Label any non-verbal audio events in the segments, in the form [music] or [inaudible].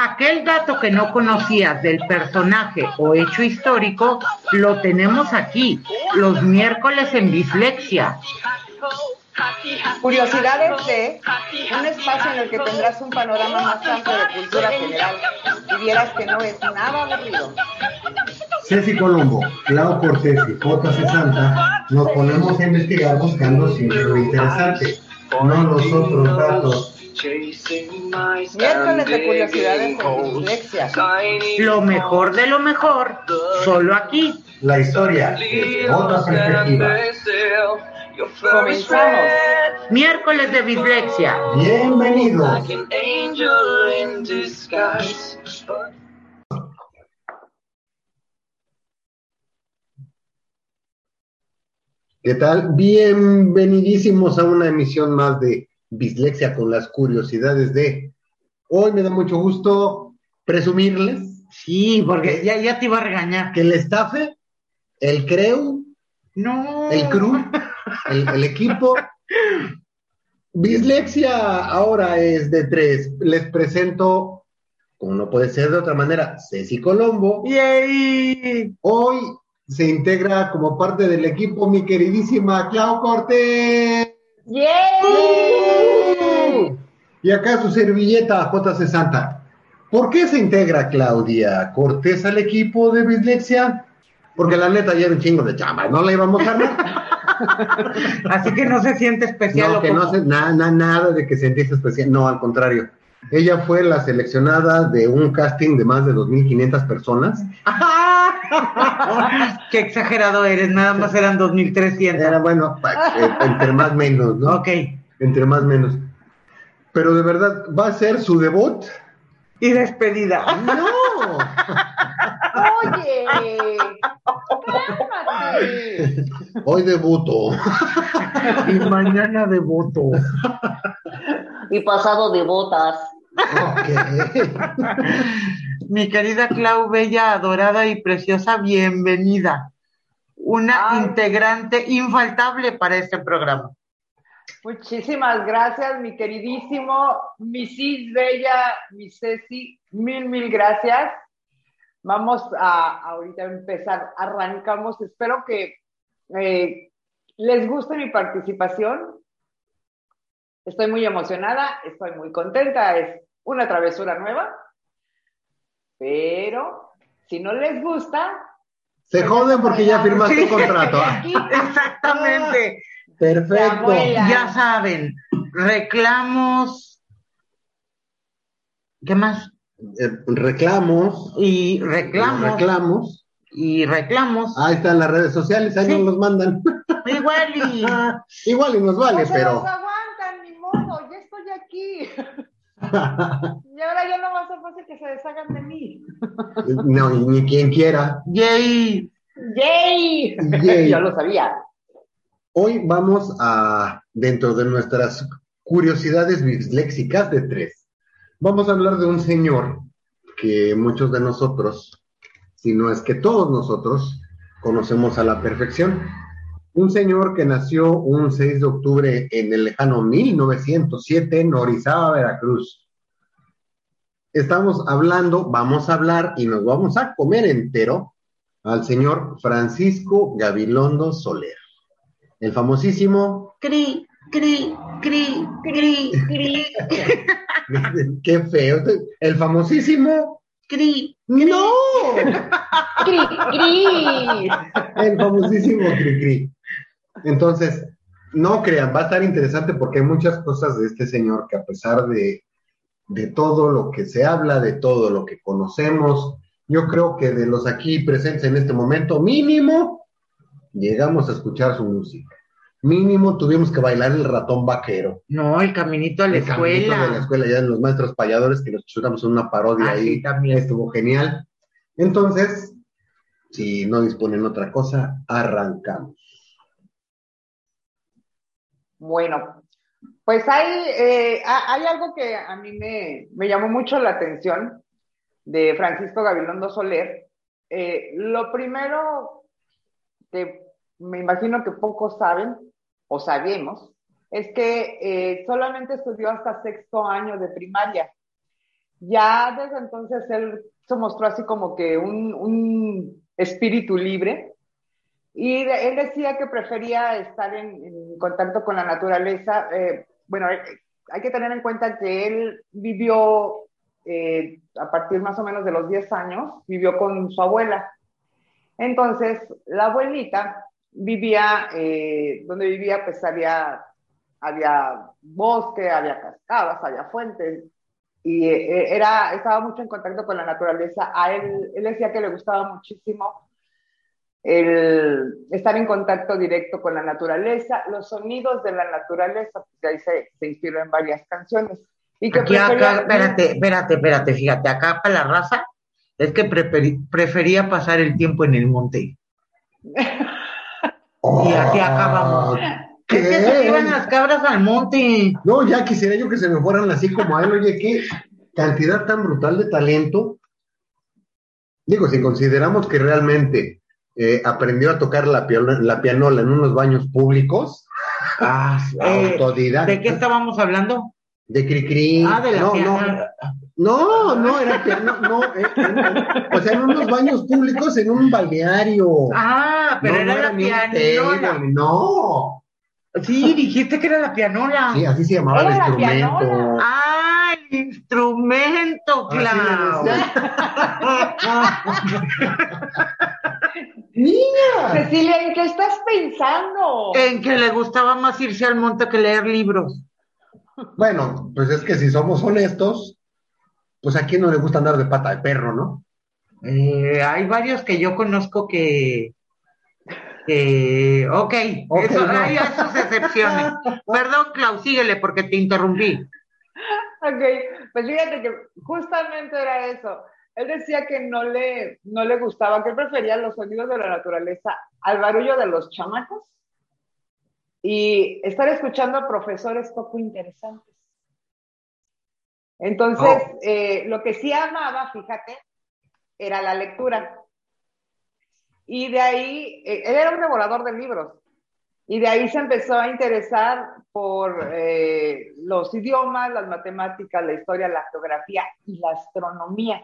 Aquel dato que no conocías del personaje o hecho histórico, lo tenemos aquí, los miércoles en Dislexia. Curiosidades de un espacio en el que tendrás un panorama más amplio de cultura general y vieras que no es nada aburrido. Ceci Colombo, Clau Cortés y J. Santa nos ponemos a investigar buscando siempre lo interesante, no los otros datos. Miércoles de curiosidades en dislexia. Lo mejor de lo mejor, solo aquí. La historia desde otra perspectiva. Comenzamos. Miércoles de dislexia. Bienvenidos. ¿Qué tal? Bienvenidísimos a una emisión más de Bislexia con las curiosidades de... Hoy me da mucho gusto presumirles Sí, porque ya, ya te iba a regañar. que el estafe, el creu, No. el crew, el, el equipo. Bislexia ahora es de tres. Les presento, como no puede ser de otra manera, Ceci Colombo. Yay. Hoy se integra como parte del equipo mi queridísima Clau Cortés. ¡Yay! Y acá su servilleta JC Santa. ¿Por qué se integra Claudia Cortés al equipo de Bislexia? Porque la neta ya era un chingo de chamba, no la íbamos a armar. [laughs] Así que no se siente especial. No, que no se, na- na- nada de que sentiste especial, no, al contrario. Ella fue la seleccionada de un casting de más de 2.500 personas. [laughs] Qué exagerado eres, nada más eran 2300. Era bueno, eh, entre más menos, ¿no? Ok. Entre más menos. Pero de verdad, va a ser su debut. Y despedida. [laughs] ¡No! Oye, cálmate. Hoy debuto. Y mañana de voto. Y pasado de botas. Ok. [laughs] Mi querida Clau, bella, adorada y preciosa, bienvenida. Una Ay. integrante infaltable para este programa. Muchísimas gracias, mi queridísimo, mi Cis Bella, mi Ceci, mil, mil gracias. Vamos a ahorita empezar, arrancamos. Espero que eh, les guste mi participación. Estoy muy emocionada, estoy muy contenta, es una travesura nueva, pero si no les gusta, Se joden porque ya firmaste contrato. [laughs] aquí Exactamente. Perfecto. Ya saben, reclamos. ¿Qué más? Eh, reclamos. Y reclamos. Reclamos. Y reclamos. Ahí están las redes sociales, ahí Sí. nos los mandan. [laughs] Igual y. [laughs] Igual y nos vale, no se los pero. aguantan, ni modo, ya estoy aquí. Y ahora ya no va a ser fácil que se deshagan de mí. No, y ni quien quiera. Yay. ¡Yay! Yay. [laughs] Yo lo sabía. Hoy vamos a, dentro de nuestras curiosidades disléxicas de tres, vamos a hablar de un señor que muchos de nosotros, si no es que todos nosotros, conocemos a la perfección. Un señor que nació un 6 de octubre en el lejano 1907 en Orizaba, Veracruz. Estamos hablando, vamos a hablar y nos vamos a comer entero al señor Francisco Gabilondo Soler. El famosísimo, Cri, cri, cri, cri, cri, [laughs] qué feo, el famosísimo, cri. no, ¡Cri, cri! el famosísimo Cricri. Entonces, no crean, va a estar interesante porque hay muchas cosas de este señor que a pesar de, de todo lo que se habla, de todo lo que conocemos, yo creo que de los aquí presentes en este momento, mínimo, llegamos a escuchar su música. Mínimo tuvimos que bailar el ratón vaquero. No, el caminito a la El caminito escuela. de la escuela, ya en los maestros payadores que nos chutamos una parodia Ah, ahí. sí, también. Estuvo genial. Entonces, si no disponen otra cosa, arrancamos. Bueno, pues hay, eh, ha- hay algo que a mí me, me llamó mucho la atención de Francisco Gabilondo Soler. Eh, lo primero que me imagino que pocos saben o sabemos, es que eh, solamente estudió hasta sexto año de primaria. Ya desde entonces él se mostró así como que un, un espíritu libre y él decía que prefería estar en, contacto con la naturaleza. Eh, bueno, eh, hay que tener en cuenta que él vivió a partir más o menos de los 10 años, vivió con su abuela. Entonces, la abuelita vivía, donde vivía, pues había, había bosque, había cascadas, había fuentes, y era, estaba mucho en contacto con la naturaleza. A él, él decía que le gustaba muchísimo el estar en contacto directo con la naturaleza, los sonidos de la naturaleza, pues ahí se, se inspiró en varias canciones. Y que Aquí acá, espérate, espérate, espérate, fíjate, acá para la raza es que prefería pasar el tiempo en el monte. [laughs] y así acabamos. ¿Qué? Es que se iban las cabras al monte. No, ya quisiera yo que se me fueran así como a él, oye, qué cantidad tan brutal de talento. Digo, si consideramos que realmente eh, aprendió a tocar la, la, pianola en unos baños públicos. Ah, [laughs] eh, ¿De qué estábamos hablando? De Cricri. Ah, de la no, pianola. No, no, era piano, no, eh, o sea, en unos baños públicos, en un balneario. Ah, pero era, la pianola. no. Sí, dijiste que era la pianola. Sí, así se llamaba el instrumento. Ah, el instrumento, claro. [laughs] Niña. Cecilia, ¿en qué estás pensando? En que le gustaba más irse al monte que leer libros. Bueno, pues es que si somos honestos, pues a quién no le gusta andar de pata de perro, ¿no? Eh, hay varios que yo conozco que, que ok, hay esas excepciones. [laughs] Perdón, Clau, síguele porque te interrumpí. Ok, pues fíjate que justamente era eso él decía que no le, no le gustaba, que él prefería los sonidos de la naturaleza al barullo de los chamacos y estar escuchando a profesores poco interesantes. Entonces, oh. eh, lo que sí amaba, fíjate, era la lectura. Y de ahí, eh, él era un devorador de libros. Y de ahí se empezó a interesar por eh, los idiomas, las matemáticas, la historia, la geografía y la astronomía.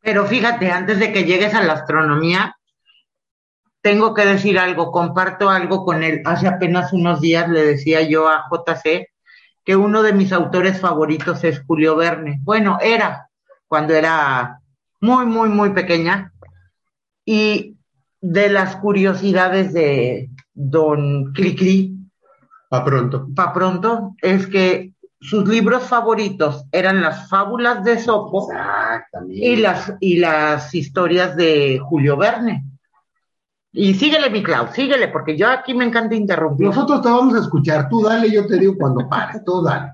Pero fíjate, antes de que llegues a la astronomía, tengo que decir algo, comparto algo con él. Hace apenas unos días le decía yo a JC que uno de mis autores favoritos es Julio Verne. Bueno, era cuando era muy, muy, muy pequeña. Y de las curiosidades de don Cricri. Pa' pronto. Pa' pronto, es que sus libros favoritos eran las fábulas de Sopo y las, y las historias de Julio Verne. Y síguele, mi Clau, síguele, porque yo aquí me encanta interrumpir. Nosotros te vamos a escuchar, tú dale, yo te digo cuando pares, tú dale.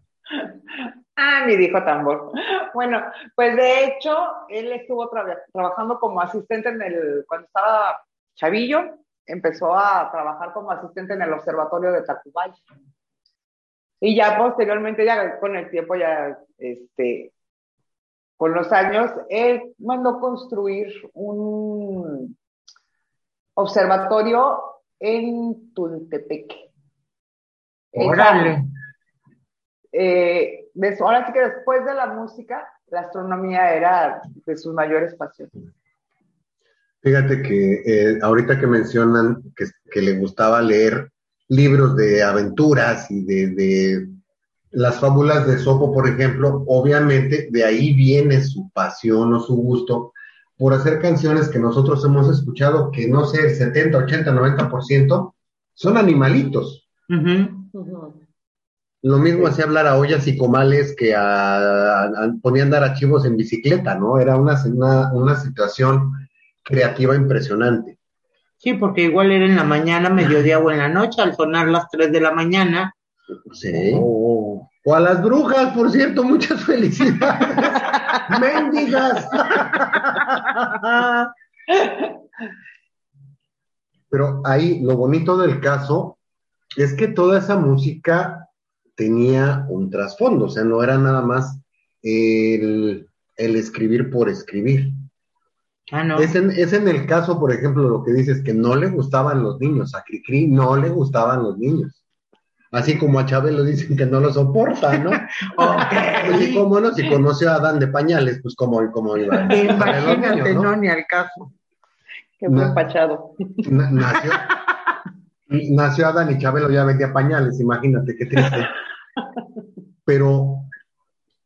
Ah, mi dijo tambor. Bueno, pues de hecho, él estuvo trabajando como asistente en el, cuando estaba chavillo, empezó a trabajar como asistente en el observatorio de Tacubaya. Y ya posteriormente, ya con el tiempo, ya, este, con los años, él mandó construir un observatorio en Tultepeque. Órale. Eh, ahora sí que después de la música, la astronomía era de sus mayores pasiones. Fíjate que eh, ahorita que mencionan que, que, le gustaba leer libros de aventuras y de, las fábulas de Sopo, por ejemplo, obviamente de ahí viene su pasión o su gusto por hacer canciones que nosotros hemos escuchado, que no sé, el 70, 80, 90% son animalitos. Lo mismo hacía hablar a ollas y comales que a, ponían dar archivos en bicicleta, ¿no? Era una, una, una situación creativa impresionante. Sí, porque igual era en la mañana, mediodía o en la noche, al sonar las 3 de la mañana. Sí. O a las brujas, por cierto, muchas felicidades. [laughs] Mendigas. Pero ahí lo bonito del caso es que toda esa música tenía un trasfondo, o sea, no era nada más el, el escribir por escribir. Ah, no. Es en, es en el caso, por ejemplo, lo que dices, que no le gustaban los niños. A Cricri no le gustaban los niños. Así como a Chávez lo dicen que no lo soporta, ¿no? [laughs] Y cómo no, si conoció a Adán de pañales, pues como, como iba a Imagínate, niños, no, ni al caso. Qué buen pachado. Na- nació, nació Adán y Chabelo ya vendía pañales, imagínate qué triste. Pero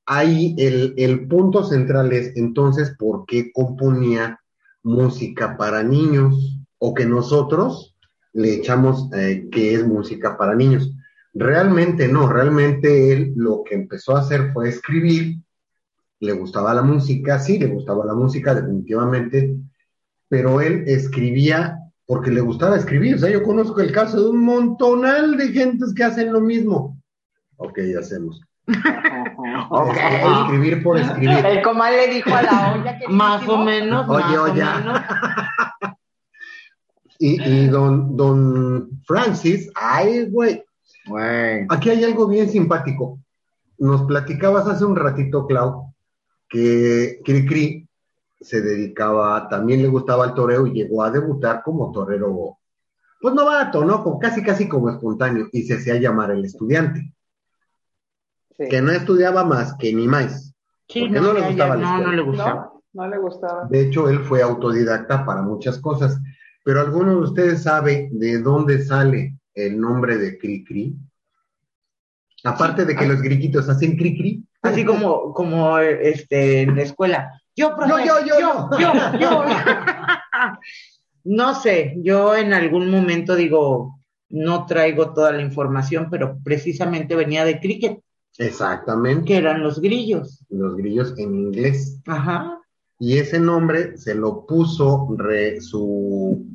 ahí el, el punto central es entonces por qué componía música para niños o que nosotros le echamos eh, que es música para niños. Realmente no, realmente él lo que empezó a hacer fue escribir, le gustaba la música, sí, le gustaba la música definitivamente, pero él escribía porque le gustaba escribir. O sea, yo conozco el caso de un montonal de gentes que hacen lo mismo. Ok, hacemos. Ok. Es- Escribir por escribir. El comal le dijo a la olla que Más o menos, Oye, más oye. o menos. Y, y don, don Francis, ay, güey, Aquí hay algo bien simpático. Nos platicabas hace un ratito, Clau, que Cricri se dedicaba, también le gustaba el toreo y llegó a debutar como torero, pues novato, ¿no? Como, casi, casi como espontáneo, y se hacía llamar el estudiante, Sí. que no estudiaba más que ni más. Sí, Porque no, no le gustaba no, no le gustaba. No, no le gustaba. De hecho, él fue autodidacta para muchas cosas. Pero ¿alguno de ustedes sabe de dónde sale el nombre de Cricri? Aparte de que los griquitos hacen Cricri. Así como, como este, en la escuela. Yo, profe, Yo, yo, yo, yo, yo, yo. No sé, yo en algún momento digo, no traigo toda la información, pero precisamente venía de cricket, Exactamente, que eran los grillos. los grillos en inglés. Ajá. Y ese nombre se lo puso re- su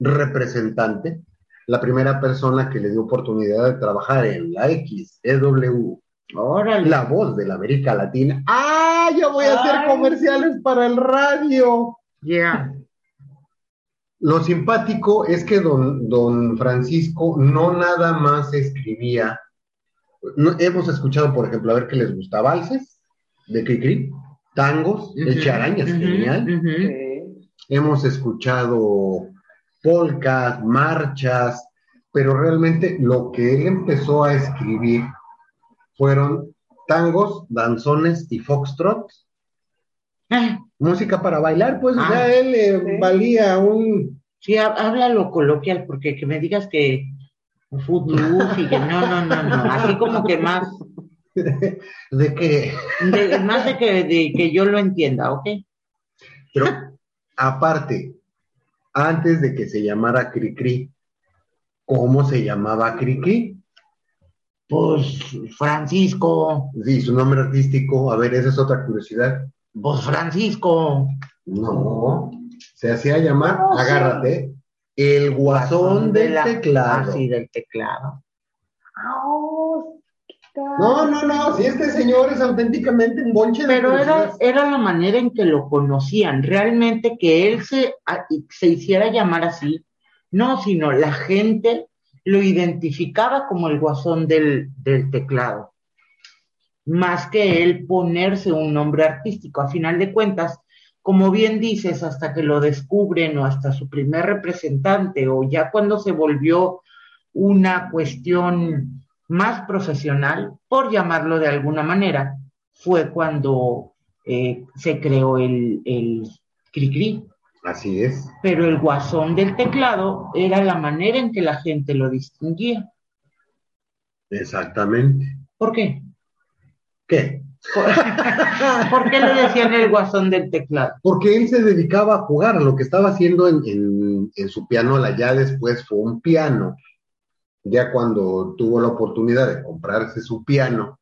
representante, la primera persona que le dio oportunidad de trabajar en la XEW, Órale. la voz de la América Latina. ¡Ah! Ya voy a hacer Ay. comerciales para el radio. Ya. Lo simpático es que don, don Francisco no nada más escribía. No- hemos escuchado, por ejemplo, a ver qué les gusta, valses de Cricri, tangos, charañas, ujú, genial. Hemos escuchado polcas, marchas, pero realmente lo que él empezó a escribir fueron tangos, danzones y foxtrot. Ah, Música para bailar, pues, o Ah, él eh, sí. valía un Sí, há- háblalo coloquial, porque que me digas que footloose y que no, no, no, no. Así como que más, [laughs] de que de- más de que, de que yo lo entienda, ¿ok? Pero aparte, antes de que se llamara Cricri, ¿cómo se llamaba Cricri? Pues Francisco, Sí, su nombre artístico, a ver, esa es otra curiosidad. pues Francisco. No, se hacía llamar, No, sí. agárrate, el guasón de del la- teclado. Ah, sí, del teclado. Oh, No, no, no, si este señor es auténticamente un bonche de Pero era, era la manera en que lo conocían. Realmente que él se, a- se hiciera llamar así, no, sino la gente lo identificaba como el guasón del, del teclado. Más que él ponerse un nombre artístico. A final de cuentas, como bien dices, hasta que lo descubren o hasta su primer representante o ya cuando se volvió una cuestión más profesional, por llamarlo de alguna manera, fue cuando eh, se creó el, el Cricri. Así es. Pero el guasón del teclado era la manera en que la gente lo distinguía. Exactamente. ¿Por qué? ¿Qué? ¿Por, [laughs] ¿por qué le decían el guasón del teclado? Porque él se dedicaba a jugar, lo que estaba haciendo en, en, en su pianola, ya después fue un piano, ya cuando tuvo la oportunidad de comprarse su piano,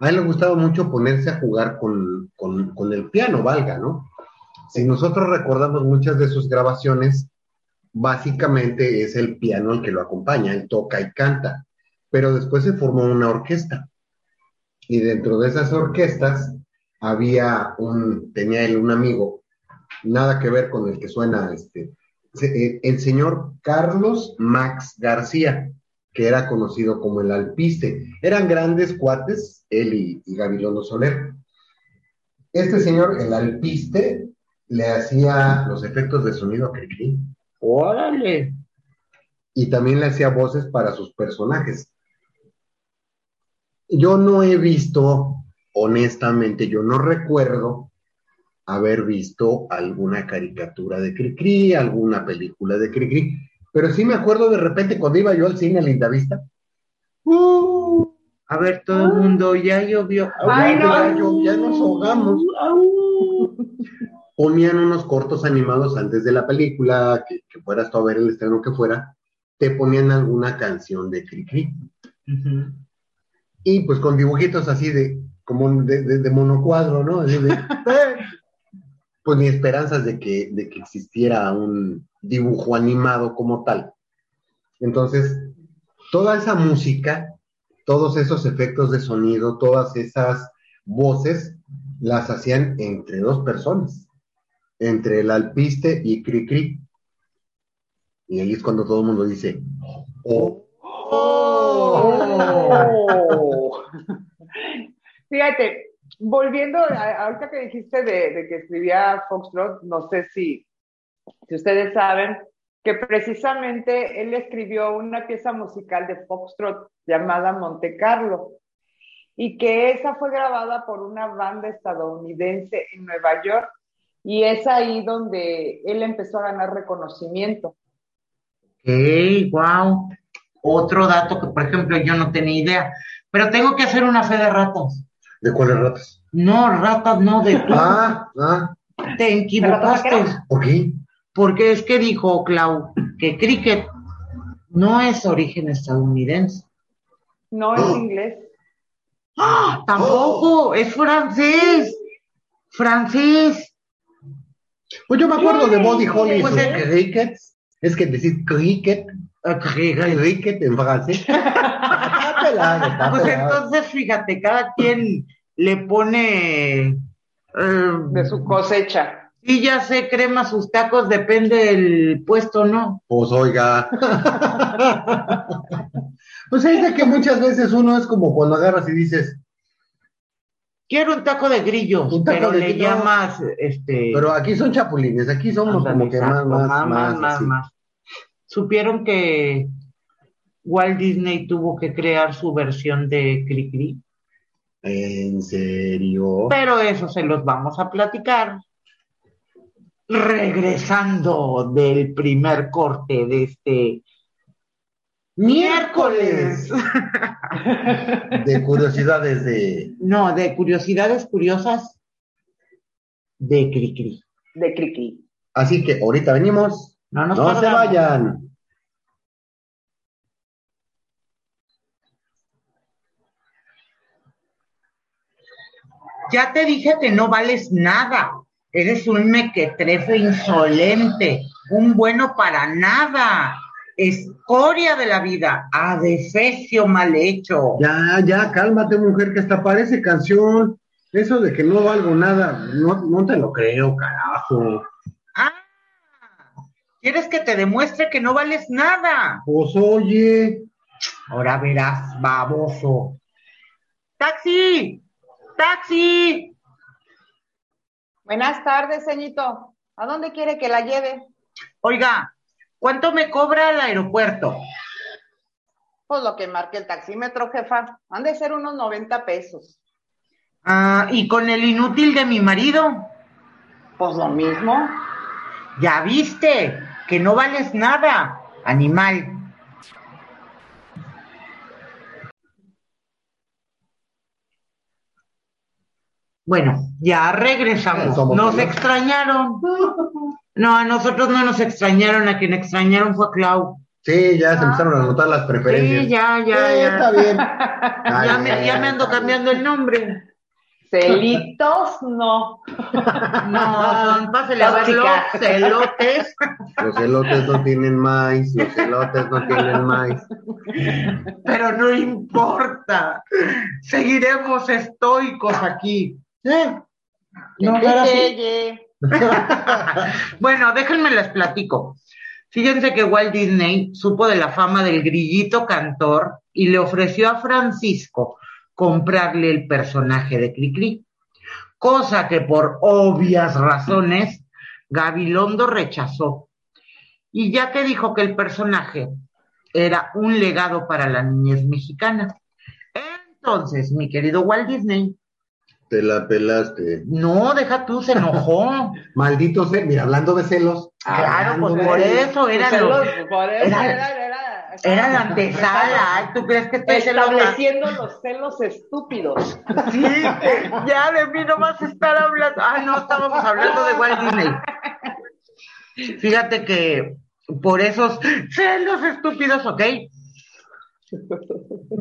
a él le gustaba mucho ponerse a jugar con, con, el piano, valga, ¿no? Si nosotros recordamos muchas de sus grabaciones, básicamente es el piano el que lo acompaña, él toca y canta, pero después se formó una orquesta. Y dentro de esas orquestas había un, tenía él un amigo, nada que ver con el que suena este, eh, el señor Carlos Max García, que era conocido como el alpiste. Eran grandes cuates, él y, y Gabilondo Soler. Este señor, el alpiste, le hacía los efectos de sonido a Cricri. Órale. Y también le hacía voces para sus personajes. Yo no he visto, honestamente, yo no recuerdo haber visto alguna caricatura de Cricri, alguna película de Cricri, pero sí me acuerdo de repente cuando iba yo al cine a Linda Vista. Uh, a ver, todo el mundo, ya llovió. Ay, no. ya, yo- ya nos ahogamos. Ponían unos cortos animados antes de la película, que, que fueras tú a ver el estreno que fuera, te ponían alguna canción de Cricri. Ujú. Y pues con dibujitos así de, como de, de- de monocuadro, ¿no? Así de, [laughs] pues ni esperanzas de que, de que existiera un dibujo animado como tal. Entonces, toda esa música, todos esos efectos de sonido, todas esas voces, las hacían entre dos personas, entre el alpiste y Cricri. Y ahí es cuando todo el mundo dice, oh, Oh. [laughs] Fíjate, volviendo, a- ahorita que dijiste de, de que escribía Foxtrot, no sé si, si ustedes saben que precisamente él escribió una pieza musical de Foxtrot llamada Monte Carlo y que esa fue grabada por una banda estadounidense en Nueva York y es ahí donde él empezó a ganar reconocimiento. Ok, wow. Otro dato que, por ejemplo, yo no tenía idea. Pero tengo que hacer una fe de ratas. ¿de cuáles ratas? No, ratas no, de tú. Ah, ah, Te equivocaste. ¿por qué? Porque es que dijo Clau que cricket no es origen estadounidense. No es inglés. ¡Ah! Tampoco, es francés. Francés. Pues yo me acuerdo de Body Holly y Pues sus es- crickets. Es que decir cricket, Ah, cricket. cricket en francés. [laughs] Pues entonces, fíjate, cada quien le pone eh, de su cosecha. Y ya se crema sus tacos, depende del puesto, ¿no? Pues oiga. [laughs] pues es de que muchas veces uno es como cuando agarras y dices, Quiero un taco de grillos, Un taco pero de le llamas, este, pero aquí son chapulines, aquí somos ándale, como que más, exacto, más, más, más, así. más. Supieron que Walt Disney tuvo que crear su versión de Cricri, ¿En serio? pero eso se los vamos a platicar regresando del primer corte de este miércoles. [laughs] De curiosidades de... No, de curiosidades curiosas de Cricri. De Criqui. Así que ahorita venimos. No nos no se vayan. Ya te dije que no vales nada. Eres un mequetrefe insolente, un bueno para nada, escoria de la vida, adefesio mal hecho. Ya, ya, cálmate, mujer, que hasta parece canción. Eso de que no valgo nada, no, no te lo creo, carajo. Ah, ¿quieres que te demuestre que no vales nada? Pues oye, Ahora verás, baboso. ¡Taxi! ¡Taxi! Buenas tardes, ceñito. ¿A dónde quiere que la lleve? Oiga, ¿cuánto me cobra el aeropuerto? Pues lo que marque el taxímetro, jefa. Han de ser unos 90 pesos. Ah, ¿y con el inútil de mi marido? Pues lo mismo. Ya viste que no vales nada, animal. Bueno, ya regresamos. Somos Nos extrañaron. No, a nosotros no nos extrañaron, a quien extrañaron fue a Clau. sí, ya se empezaron a notar las preferencias. Sí, ya, ya, Sí, ya. está bien. [laughs] Ya me, ya me ando cambiando el nombre. Celitos, no. No, son, pásele a verlo, celotes. Los elotes no tienen maíz, los elotes no tienen maíz. Pero no importa. Seguiremos estoicos aquí. ¿Eh? No. [laughs] Bueno, déjenme les platico. Fíjense que Walt Disney supo de la fama del grillito cantor y le ofreció a Francisco comprarle el personaje de Cricri, cosa que por obvias razones Gabilondo rechazó. Y ya que dijo que el personaje era un legado para la niñez mexicana. Entonces, mi querido Walt Disney. Te la pelaste. No, deja tú, se enojó. [laughs] Maldito ser, mira, hablando de celos. Claro, pues por de- eso era lo- celos, por eso era- era, era, era la antesala. Ay, ¿Tú crees que estoy celosa? Estableciendo los celos estúpidos. Sí, ya de mí no vas a estar hablando. Ah, no, estábamos hablando de Walt Disney. Fíjate que por esos celos estúpidos, ¿ok?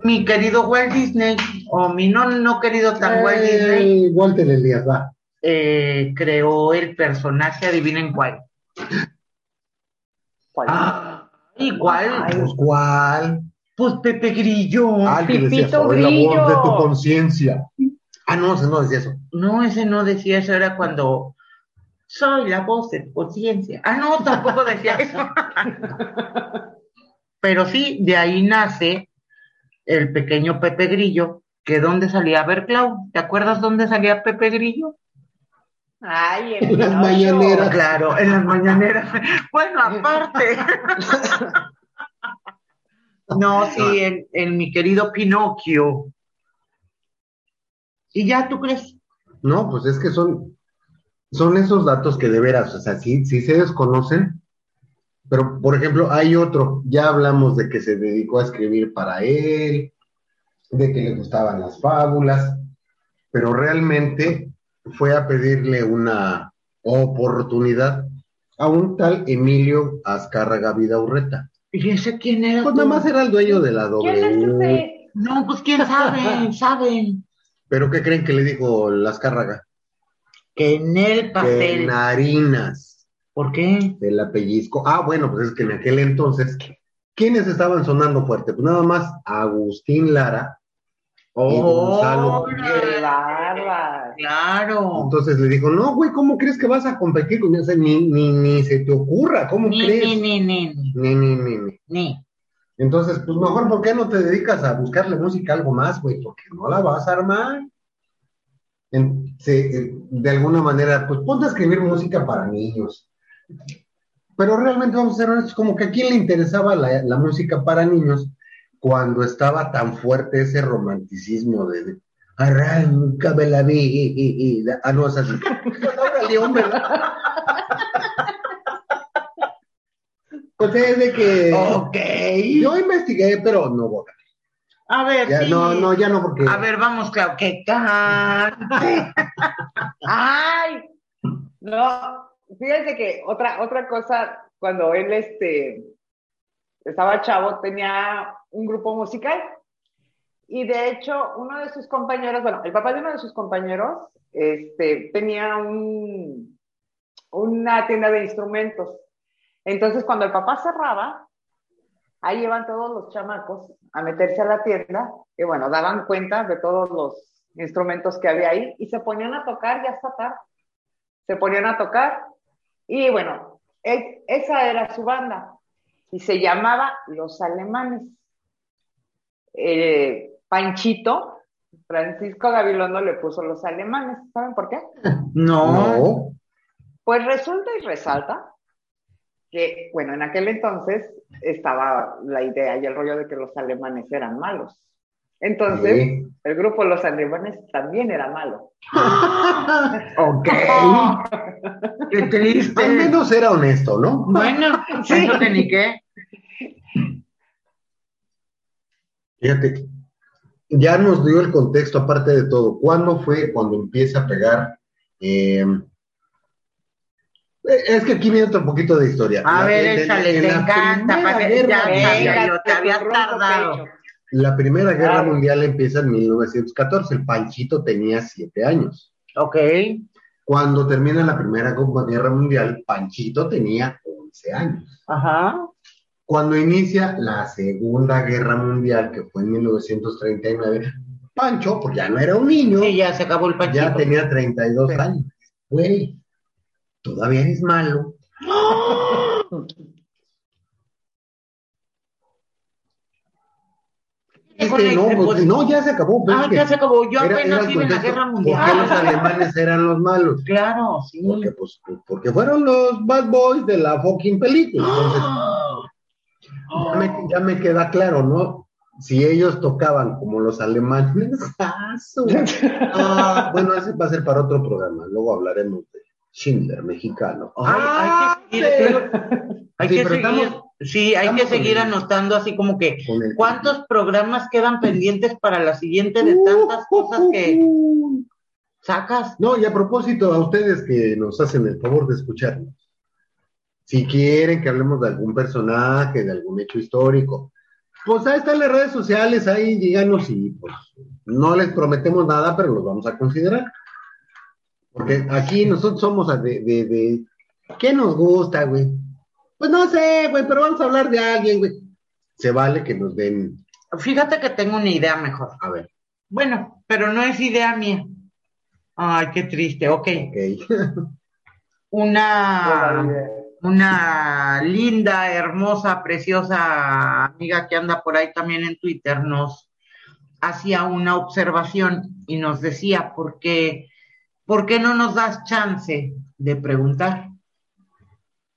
Mi querido Walt Disney, o mi no, no querido tan Walt Disney, Eh, Walter Elías, va. eh, creó el personaje, adivinen cuál. ¿Cuál? Ah, igual, Pues, ¿cuál? pues Pepe Grillo. Ah, el que decía, Pipito soy la voz de tu Grillo. conciencia. Ah, no, ese no decía eso. No, ese no decía eso, era cuando soy la voz de tu conciencia. Ah, no, tampoco decía eso. [laughs] Pero sí, de ahí nace el pequeño Pepe Grillo, que ¿dónde salía? A ver, Clau, ¿te acuerdas dónde salía Pepe Grillo? Ay, En las Pinocho. mañaneras. Claro, en las mañaneras. [laughs] Bueno, aparte. [laughs] No, sí, en, en mi querido Pinocchio. ¿Y ya tú crees? No, pues es que son, son esos datos que de veras, o sea, sí, sí se desconocen, pero por ejemplo, hay otro, ya hablamos de que se dedicó a escribir para él, de que le gustaban las fábulas, pero realmente fue a pedirle una oportunidad a un tal Emilio Azcárraga Vidaurreta. ¿Y ese quién era? Pues tú? nada más era el dueño de la ¿Quién es W. ese? No, pues quién sabe, [laughs] saben. ¿Pero qué creen que le dijo el Azcárraga? Que en el Que pastel. Narinas. ¿Por qué? El apellizco. Ah, bueno, pues es que en aquel entonces, ¿quiénes estaban sonando fuerte? Pues nada más Agustín Lara y Gonzalo. ¡Qué bárbaro! Claro. Entonces le dijo, no, güey, ¿cómo crees que vas a competir con ese? Ni, ni, ni se te ocurra, ¿cómo Ni, crees? ni, ni, ni, ni, Ni, ni, ni. Entonces, pues mejor, ¿por qué no te dedicas a buscarle música algo más, güey? Porque no la vas a armar. En- se- de alguna manera, pues ponte a escribir música para niños. Pero realmente vamos a ser honestos, como que a quién le interesaba la, la música para niños cuando estaba tan fuerte ese romanticismo de, de arráncame la vida. Ah, no, es así. ¿verdad? Pues es de que Ok. yo investigué, pero no voy A ver, ya, sí. no, no, ya no, porque. A ver, vamos, Clau, que cante. [laughs] ¡Ay! No, fíjense que otra, otra cosa, cuando él este, estaba chavo, tenía un grupo musical. Y de hecho, uno de sus compañeros, bueno, el papá de uno de sus compañeros, este, tenía un, una tienda de instrumentos. Entonces, cuando el papá cerraba, ahí iban todos los chamacos a meterse a la tienda y bueno, daban cuenta de todos los instrumentos que había ahí y se ponían a tocar ya hasta tarde. Se ponían a tocar y bueno, él- esa era su banda y se llamaba Los Alemanes. Eh, Panchito, Francisco Gabilondo le puso Los Alemanes. ¿Saben por qué? [laughs] No. No. Pues resulta y resalta que, bueno, en aquel entonces estaba la idea y el rollo de que los alemanes eran malos. Entonces, Sí. el grupo Los Alemanes también era malo. Ok. [laughs] Qué triste. Al menos era honesto, ¿no? Bueno, Sí. eso que ni qué. Fíjate, ya nos dio el contexto, aparte de todo. ¿Cuándo fue cuando empieza a pegar? eh, eh, es que aquí viene otro poquito de historia. A La- ver, échale, te encanta. Para que- ya sabía yo, te había tardado. pecho. La Primera Guerra. Mundial empieza en 1914. El Panchito tenía siete años. Ok. Cuando termina la Primera Guerra Mundial, Panchito tenía 11 años. Ajá. Cuando inicia la Segunda Guerra Mundial, que fue en 1939, Pancho, pues ya no era un niño, Sí, ya se acabó el panchito. ya tenía 32 Sí. años. Güey, todavía eres malo. [laughs] Este, no, pues, no, ya se acabó. Ah, ya se acabó. Yo apenas iba en la guerra mundial. ¿Por qué los alemanes eran los malos? Claro, sí. Porque, pues, porque fueron los bad boys de la fucking película. Entonces, ya, me, ya me queda claro, ¿no? Si ellos tocaban como los alemanes, [laughs] ah, bueno, ese va a ser para otro programa. Luego hablaremos de Schindler, mexicano. Ay, hay que seguir, hay que seguir, sí, hay que seguir anotando así como que cuántos programas quedan pendientes para la siguiente de tantas cosas que sacas. No, y a propósito, a ustedes que nos hacen el favor de escucharnos, si quieren que hablemos de algún personaje, de algún hecho histórico, pues ahí están las redes sociales, ahí díganos y pues no les prometemos nada, pero los vamos a considerar. Porque aquí nosotros somos de, de, de ¿qué nos gusta, güey? Pues no sé, güey, pero vamos a hablar de alguien, güey. Se vale que nos den. Fíjate que tengo una idea mejor. A ver. Bueno, pero no es idea mía. Ay, qué triste, ok. [laughs] una, una linda, hermosa, preciosa amiga que anda por ahí también en Twitter nos hacía una observación y nos decía, porque ¿por qué no nos das chance de preguntar?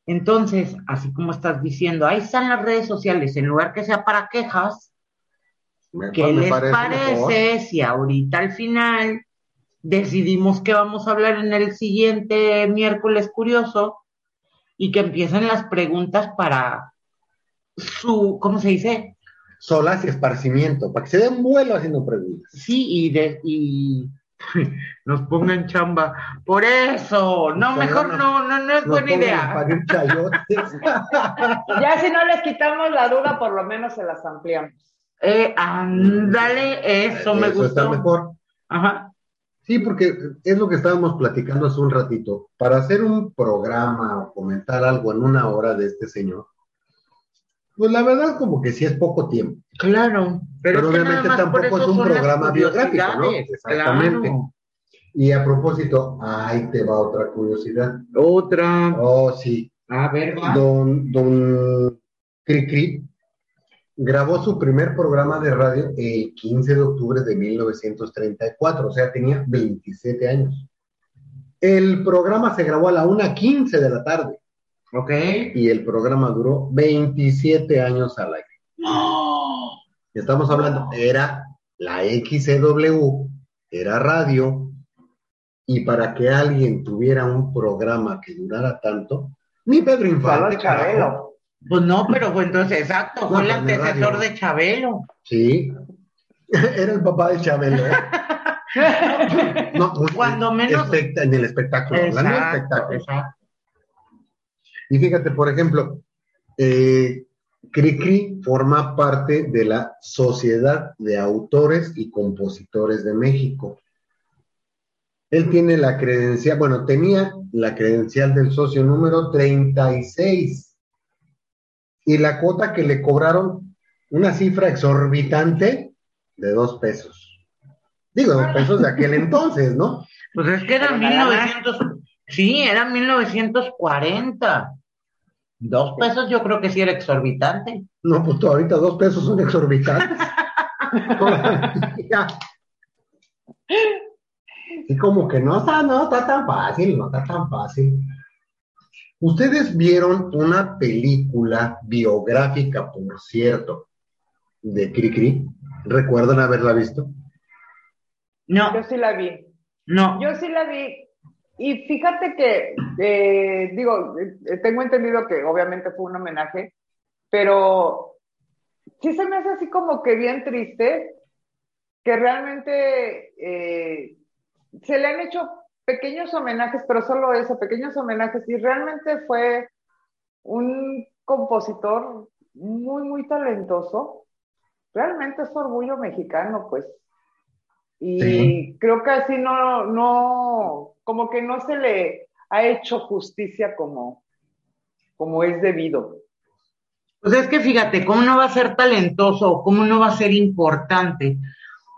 Entonces, así como estás diciendo, ahí están las redes sociales, en lugar que sea para quejas, ¿qué les parece, si ahorita al final decidimos que vamos a hablar en el siguiente miércoles curioso y que empiecen las preguntas para su, ¿cómo se dice? Solas y esparcimiento, para que se den vuelo haciendo preguntas. Sí, y, de, y [laughs] nos pongan chamba. Por eso, no, mejor no, no, no es buena idea. [laughs] [laughs] ya si no les quitamos la duda, por lo menos se las ampliamos. Eh, ándale, eso, me gustó. Está mejor. Ajá. Sí, porque es lo que estábamos platicando hace un ratito. Para hacer un programa o comentar algo en una hora de este señor, pues la verdad como que sí es poco tiempo. Claro, pero, obviamente tampoco es un programa biográfico, ¿no? Exactamente. Y a propósito, ahí te va otra curiosidad. Otra. Oh, sí. A ver, Don, don Cricri grabó su primer programa de radio el 15 de octubre de 1934, o sea, tenía 27 años. El programa se grabó a la 1.15 de la tarde. Ok. Y el programa duró 27 años al aire. Estamos hablando, era la XCW, era radio, y para que alguien tuviera un programa que durara tanto, ni Pedro Infante. Chabelo. Pues no, pero fue entonces, exacto, fue el antecesor de Chabelo. Sí, [laughs] era el papá de Chabelo. ¿eh? [laughs] no, pues, Cuando menos. En el espectáculo, exacto, espectáculo. Exacto. Y fíjate, por ejemplo, eh, Cricri forma parte de la Sociedad de Autores y Compositores de México. Él tiene la credencial, bueno, tenía la credencial del socio número 36 y la cuota que le cobraron, una cifra exorbitante de dos pesos. Digo, dos pesos de aquel [laughs] entonces, ¿no? Pues es que eran 1900, sí, eran 1940. Dos pesos yo creo que sí era exorbitante. No, pues ahorita dos pesos son exorbitantes. [laughs] y como que no está, no está tan fácil, no está tan fácil. Ustedes vieron una película biográfica, por cierto, de Cricri. ¿Recuerdan haberla visto? No. Yo sí la vi. No. Yo sí la vi. Y fíjate que, eh, digo, eh, tengo entendido que obviamente fue un homenaje, pero sí se me hace así como que bien triste que realmente eh, se le han hecho pequeños homenajes, pero solo eso, pequeños homenajes, y realmente fue un compositor muy, muy talentoso. Realmente es orgullo mexicano, pues. Y creo que así no, no, como que no se le ha hecho justicia como, como es debido. Pues es que fíjate, ¿cómo no va a ser talentoso? ¿Cómo no va a ser importante?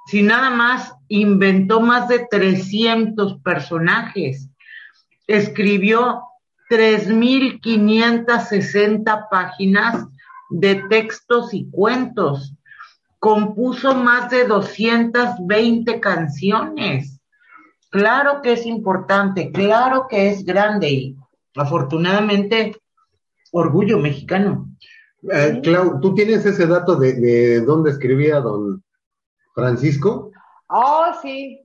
Si nada más inventó más de 300 personajes, escribió 3.560 páginas de textos y cuentos compuso más de 220 canciones. Claro que es importante, claro que es grande y afortunadamente orgullo mexicano. Eh, Clau, ¿tú tienes ese dato de, de dónde escribía don Francisco? Oh, sí.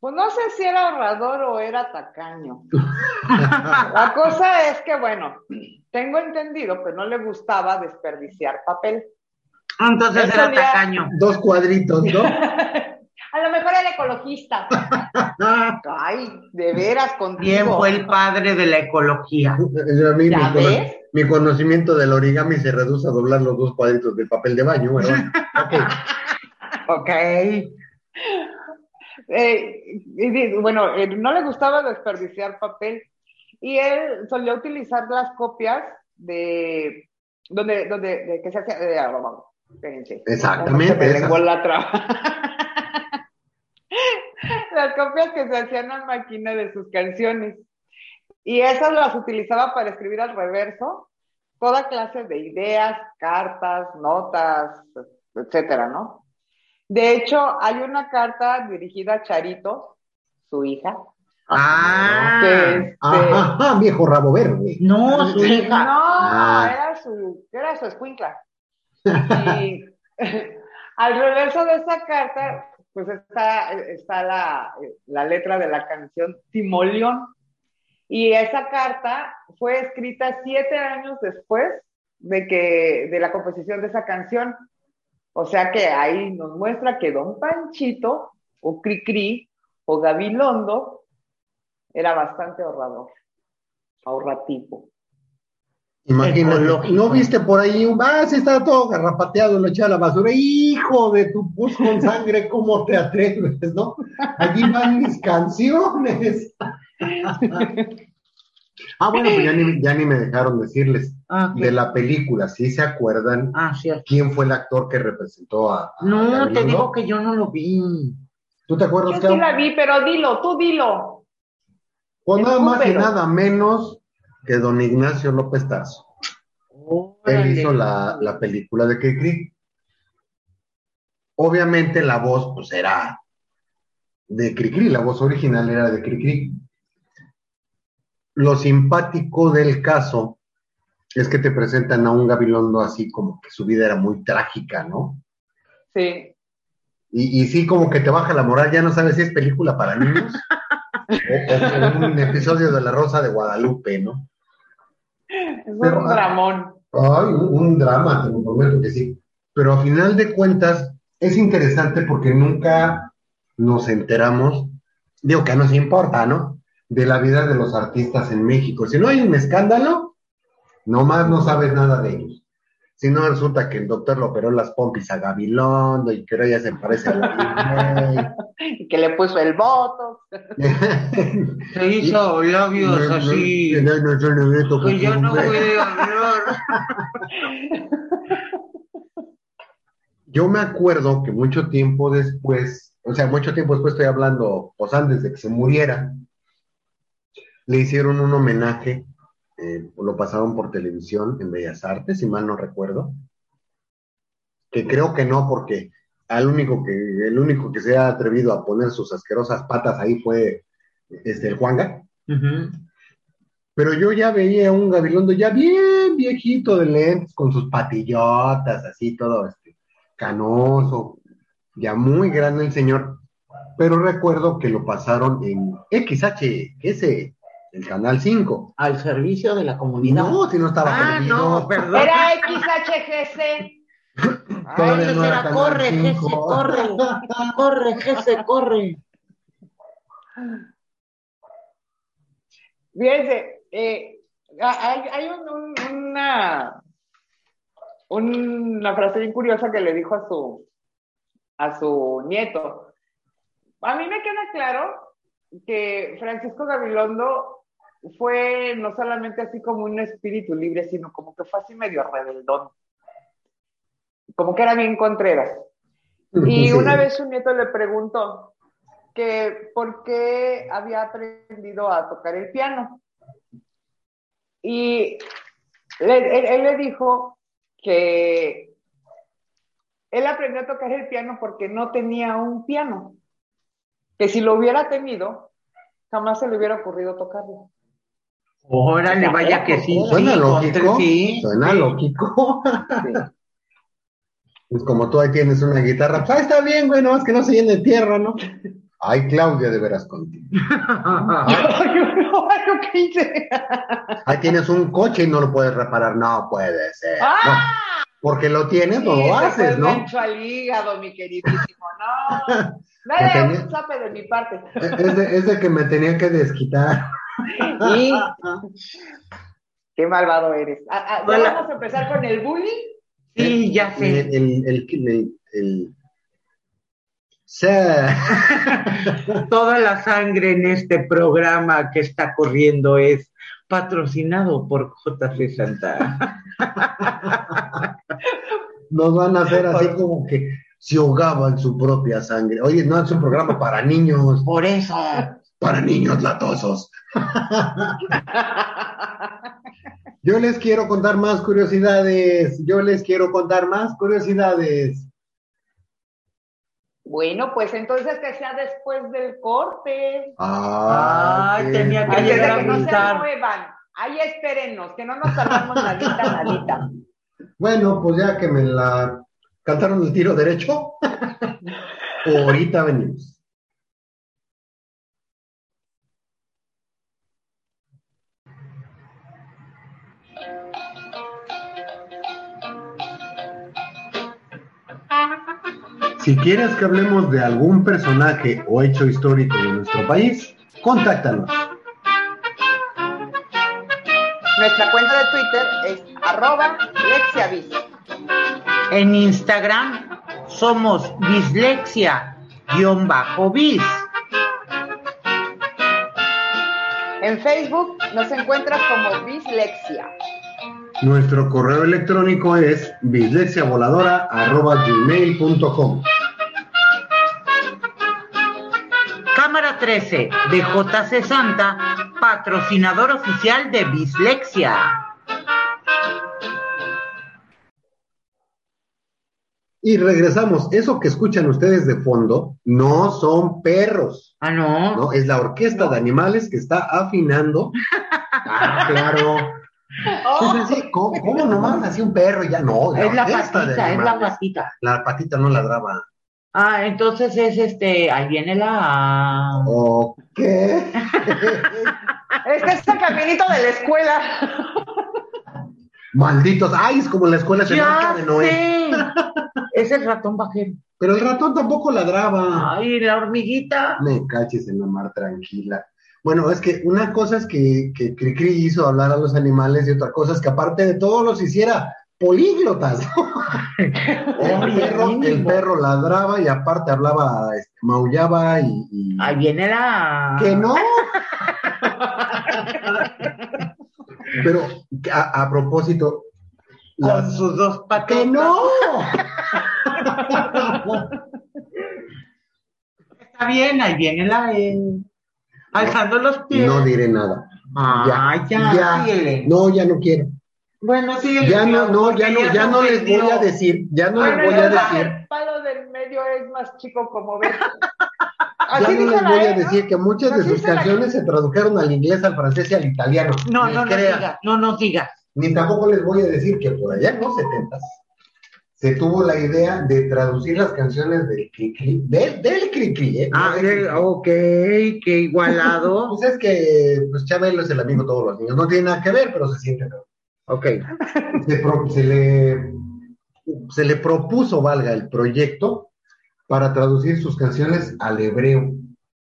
Pues no sé si era ahorrador o era tacaño. [laughs] La cosa es que, bueno, tengo entendido que no le gustaba desperdiciar papel. Entonces Él era solía- tacaño. Dos cuadritos, ¿no? [laughs] A lo mejor era ecologista. [laughs] Ay, de veras contigo. Bien fue el padre de la ecología. A mí, mi, ¿Ya cono- ves? mi conocimiento del origami se reduce a doblar los dos cuadritos de papel de baño. bueno, ok. [laughs] Ok. Eh, bueno, eh, no le gustaba desperdiciar papel y él solía utilizar las copias de donde, donde de que se hacía. de- espérense. Exactamente, Se me la traba. [laughs] las copias que se hacían a máquina de sus canciones. Y esas las utilizaba para escribir al reverso toda clase de ideas, cartas, notas, etcétera, ¿no? De hecho, hay una carta dirigida a Charito, su hija, Ah. que este, Ajá, ajá, viejo rabo verde. No, su no, hija. Ah. era su, era su escuincla. Y [laughs] al reverso de esa carta, pues está, está la, la letra de la canción Timoleón. Y esa carta fue escrita siete años después de que, de la composición de esa canción. O sea que ahí nos muestra que Don Panchito, o Cricri, o Gabilondo, era bastante ahorrador, ahorrativo. Imagínate, Ecológico. ¿no viste por ahí un, ah, sí estaba todo garrapateado, lo echaba a la basura, hijo de tu pus con sangre, ¿cómo te atreves, no? Allí van mis canciones. [laughs] ah, bueno, pues ya ni, ya ni me dejaron decirles Ah, de la película, ¿sí se acuerdan Ah, cierto. quién fue el actor que representó a, a No, te digo que yo no lo vi. ¿Tú te acuerdas, Yo sí la vi, pero dilo, tú dilo. Pues nada más y nada menos que don Ignacio López Tarso. Él hizo la, la película de Cricri. Obviamente la voz, pues era de Cricri, la voz original era de Cricri. Lo simpático del caso es que te presentan a un Gabilondo así como que su vida era muy trágica, ¿no? Sí. Y, y sí, como que te baja la moral, ya no sabes si es película para niños [laughs] un episodio de La Rosa de Guadalupe, ¿no? Es Pero, un ah, dramón. Ay, un, un drama, te lo prometo que sí. Pero a final de cuentas es interesante porque nunca nos enteramos, digo que nos importa, ¿no? De la vida de los artistas en México. Si no hay un escándalo, nomás no sabes nada de ellos. Si no resulta que el doctor le operó las pompis a Gabilondo y que ahora ya se parece a la [laughs] Y que le puso el voto. [laughs] Se hizo labios así. No, no, no, no, no, no, Que ya no puede hablar. Yo me acuerdo que mucho tiempo después, o sea, mucho tiempo después estoy hablando, pues antes de que se muriera, le hicieron un homenaje, eh, lo pasaron por televisión en Bellas Artes, si mal no recuerdo, que creo que no, porque al único que, el único que se ha atrevido a poner sus asquerosas patas ahí fue este, el Juanga. Pero yo ya veía un Gabilondo ya bien viejito de lentes, con sus patillotas, así todo este, canoso, ya muy grande el señor. Pero recuerdo que lo pasaron en XHS, el Canal 5. Al servicio de la comunidad. No, si no estaba ah, perdido. no, perdón. Era XHGC. Todavía Ay, no era corre, Gese, 5. corre. Corre, Gese, corre. Fíjense, eh, hay, hay un- un- una, una frase bien curiosa que le dijo a su, a su nieto. A mí me queda claro que Francisco Gabilondo fue no solamente así como un espíritu libre, sino como que fue así medio rebeldón. Como que era bien contreras. Y Sí. una vez su nieto le preguntó que por qué había aprendido a tocar el piano. Y le- él, él le dijo que él aprendió a tocar el piano porque no tenía un piano. Que si lo hubiera tenido, jamás se le hubiera ocurrido tocarlo. Órale, vaya que sí. Suena sí, lógico. sí, Suena sí. lógico. Sí. Pues como tú ahí tienes una guitarra, pues ahí está bien, güey, nomás que no se llene de tierra, ¿no? Ay, Claudia, de veras contigo. [laughs] Ay, no, ay, lo que hice. Ahí tienes un coche y no lo puedes reparar. No puede ser. ¡Ah! No, porque lo tienes, no lo haces, ¿no? al hígado, mi queridísimo. No. [laughs] Me Dale tenía- un zape de mi parte. Es de, es de que me tenía que desquitar. Y [laughs] qué malvado eres. Ah, ah, ¿ya Hola. vamos a empezar con el bullying? Sí, ya El, sé. el, el, el, [laughs] Toda la sangre en este programa que está corriendo es patrocinado por JC Santa. [laughs] nos van a hacer así como que se ahogaban su propia sangre. Oye, no es un programa para niños, Por eso. Para niños latosos. Yo les quiero contar más curiosidades. Yo les quiero contar más curiosidades. Bueno, pues entonces que sea después del corte. Ah, Ay, qué- tenía que Antes de llegar a que no se muevan. Ahí espérennos, que no nos tardamos nadita, nadita. Bueno, pues ya que me la cantaron el tiro derecho, [laughs] ahorita venimos. Si quieres que hablemos de algún personaje o hecho histórico de nuestro país, contáctanos. Nuestra cuenta de Twitter es arroba lexiavis. En Instagram somos dislexia-bis. En Facebook nos encuentras como Bislexia. Nuestro correo electrónico es bislexiavoladora.gmail.com 13 de JC Santa, patrocinador oficial de Bislexia. Y regresamos. Eso que escuchan ustedes de fondo no son perros, Ah, no. ¿no? Es la orquesta de animales que está afinando. [laughs] Ah, claro. Oh. ¿Cómo, cómo nomás así un perro y ya no? es la orquesta de patita, es la patita. La patita no ladraba. Ah, entonces es este, ahí viene la... Ok. [laughs] es que es el caminito de la escuela. Malditos. Ay, es como la escuela Ya de Noé. Es el ratón bajero. Pero el ratón tampoco ladraba. Ay, la hormiguita. Me caches en la mar tranquila. Bueno, es que una cosa es que, que Cricri hizo hablar a los animales y otra cosa es que aparte de todo los hiciera políglotas. [laughs] el, perro, el perro ladraba y aparte hablaba, este, maullaba y... y- Ahí viene la... ¡Que no! [laughs] Pero a, a propósito... Con las- sus dos patas. ¡Que no! Está bien, ahí viene la... eh, Alzando los pies. No diré nada. Ah, ya, ya. No, ya no quiero. Bueno, síguele. Ya no, no, ya no, ya no les voy a decir, ya no les voy a decir. El palo del medio es más chico como ves. [laughs] Ya no les voy E, a decir que muchas de sus la- canciones se tradujeron al inglés, al francés y al italiano. No, no, no digas, no nos digas. Ni tampoco les voy a decir que por allá en los setentas se tuvo la idea de traducir las canciones del Cricri, del, del Cricri, ¿eh? Ah, No del eh, ok, qué igualado. [laughs] Pues es que pues Chabelo es el amigo de todos los niños. No tiene nada que ver, pero se siente feo. Ok. [laughs] se, pro- se le, se le propuso, valga, el proyecto para traducir sus canciones al hebreo.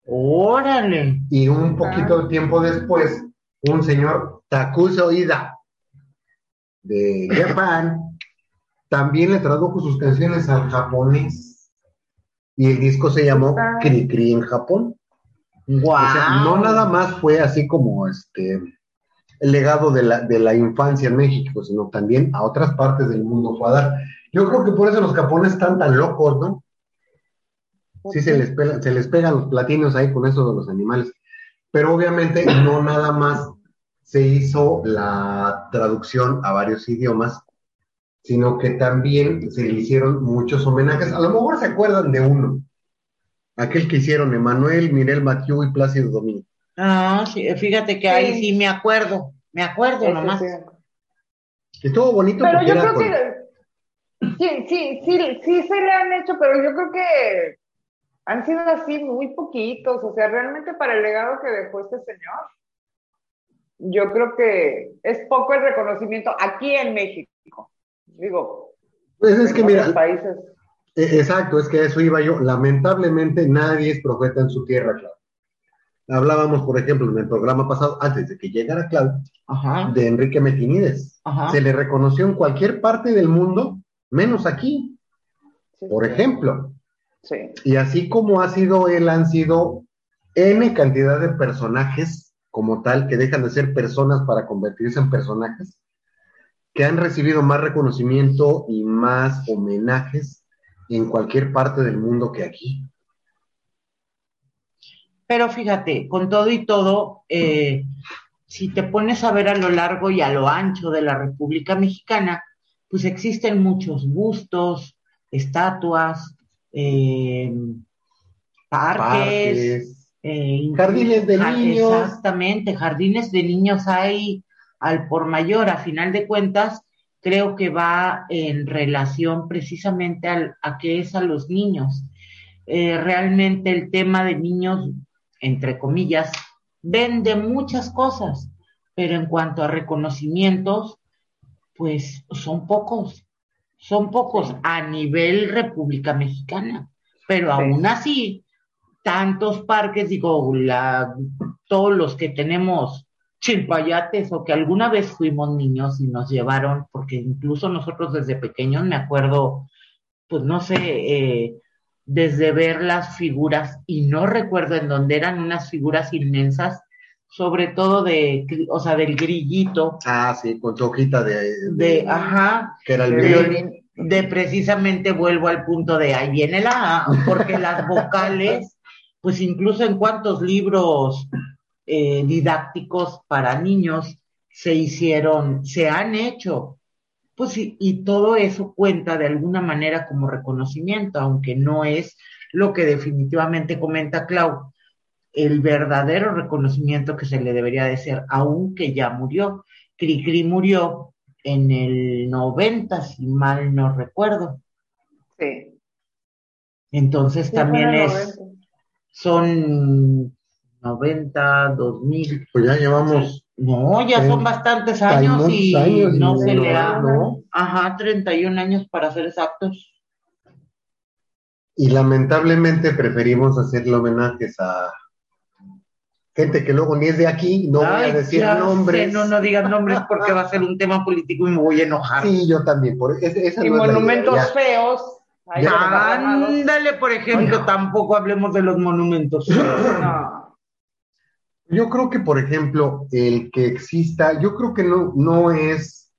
Órale. Y un poquito de tiempo después, un señor Takuso Ida de Japón también le tradujo sus canciones al japonés. Y el disco se llamó Cri Cri en Japón. Wow. O sea, no nada más fue así como este el legado de la, de la infancia en México, sino también a otras partes del mundo fue a dar. Yo creo que por eso los japoneses están tan locos, ¿no? Sí, se les, se les pegan los platinos ahí con eso de los animales. Pero obviamente no nada más se hizo la traducción a varios idiomas, sino que también se le hicieron muchos homenajes. A lo mejor se acuerdan de uno, aquel que hicieron Emanuel, Mirel Mathieu y Plácido Domingo. Ah, sí, fíjate que ahí sí me acuerdo, me acuerdo Ese nomás. sí. Estuvo bonito Pero yo era creo con- que sí, sí, sí, sí se le han hecho, pero yo creo que han sido así muy poquitos. O sea, realmente para el legado que dejó este señor, yo creo que es poco el reconocimiento aquí en México. Digo, Pues es en que mira, países. eh, exacto, es que a eso iba yo. Lamentablemente nadie es profeta en su tierra, Clau. Hablábamos, por ejemplo, en el programa pasado, antes de que llegara Ajá, de Enrique Metinides. ajá. Se le reconoció en cualquier parte del mundo, menos aquí, Sí, por sí. ejemplo. Sí. Y así como ha sido él, han sido N cantidad de personajes como tal, que dejan de ser personas para convertirse en personajes, que han recibido más reconocimiento y más homenajes en cualquier parte del mundo que aquí. Pero fíjate, con todo y todo, eh, si te pones a ver a lo largo y a lo ancho de la República Mexicana, pues existen muchos bustos, estatuas, eh, parques, Parques, eh, Jardines de niños. Exactamente, jardines de niños hay al por mayor. A final de cuentas, creo que va en relación precisamente al, a qué es a los niños. Eh, realmente el tema de niños, entre comillas, vende muchas cosas, pero en cuanto a reconocimientos, pues son pocos, son pocos a nivel República Mexicana, pero Sí. aún así, tantos parques, digo, la, todos los que tenemos chilpayates o que alguna vez fuimos niños y nos llevaron, porque incluso nosotros desde pequeños, me acuerdo, pues no sé, eh, desde ver las figuras, y no recuerdo en dónde eran unas figuras inmensas, sobre todo de, o sea, del grillito, Ah, sí, con su hojita de, de, ajá, que era el De violín. de precisamente vuelvo al punto de ahí viene la A, porque las [laughs] vocales, pues incluso en cuantos libros eh, didácticos para niños se hicieron, se han hecho, pues y, y todo eso cuenta de alguna manera como reconocimiento, aunque no es lo que definitivamente comenta Clau, el verdadero reconocimiento que se le debería de ser, aunque ya murió. Cricri murió en el 90, si mal no recuerdo. Sí. Entonces Sí, también es, 90. son 90, 2000. Pues ya llevamos, No, ya son bastantes años y años y no se no, le ha. no. Ajá, 31 años para ser exactos. y lamentablemente preferimos hacerle homenajes a gente que luego ni es de aquí, no voy a decir ya nombres. sé, no, no digas nombres porque va a ser un tema político y me voy a enojar. Sí, yo también, por ese- esa Y no es la monumentos idea, ya. feos. Ándale, por ejemplo, tampoco hablemos de los monumentos. [clears throat] No. Yo creo que, por ejemplo, el que exista, yo creo que no, no es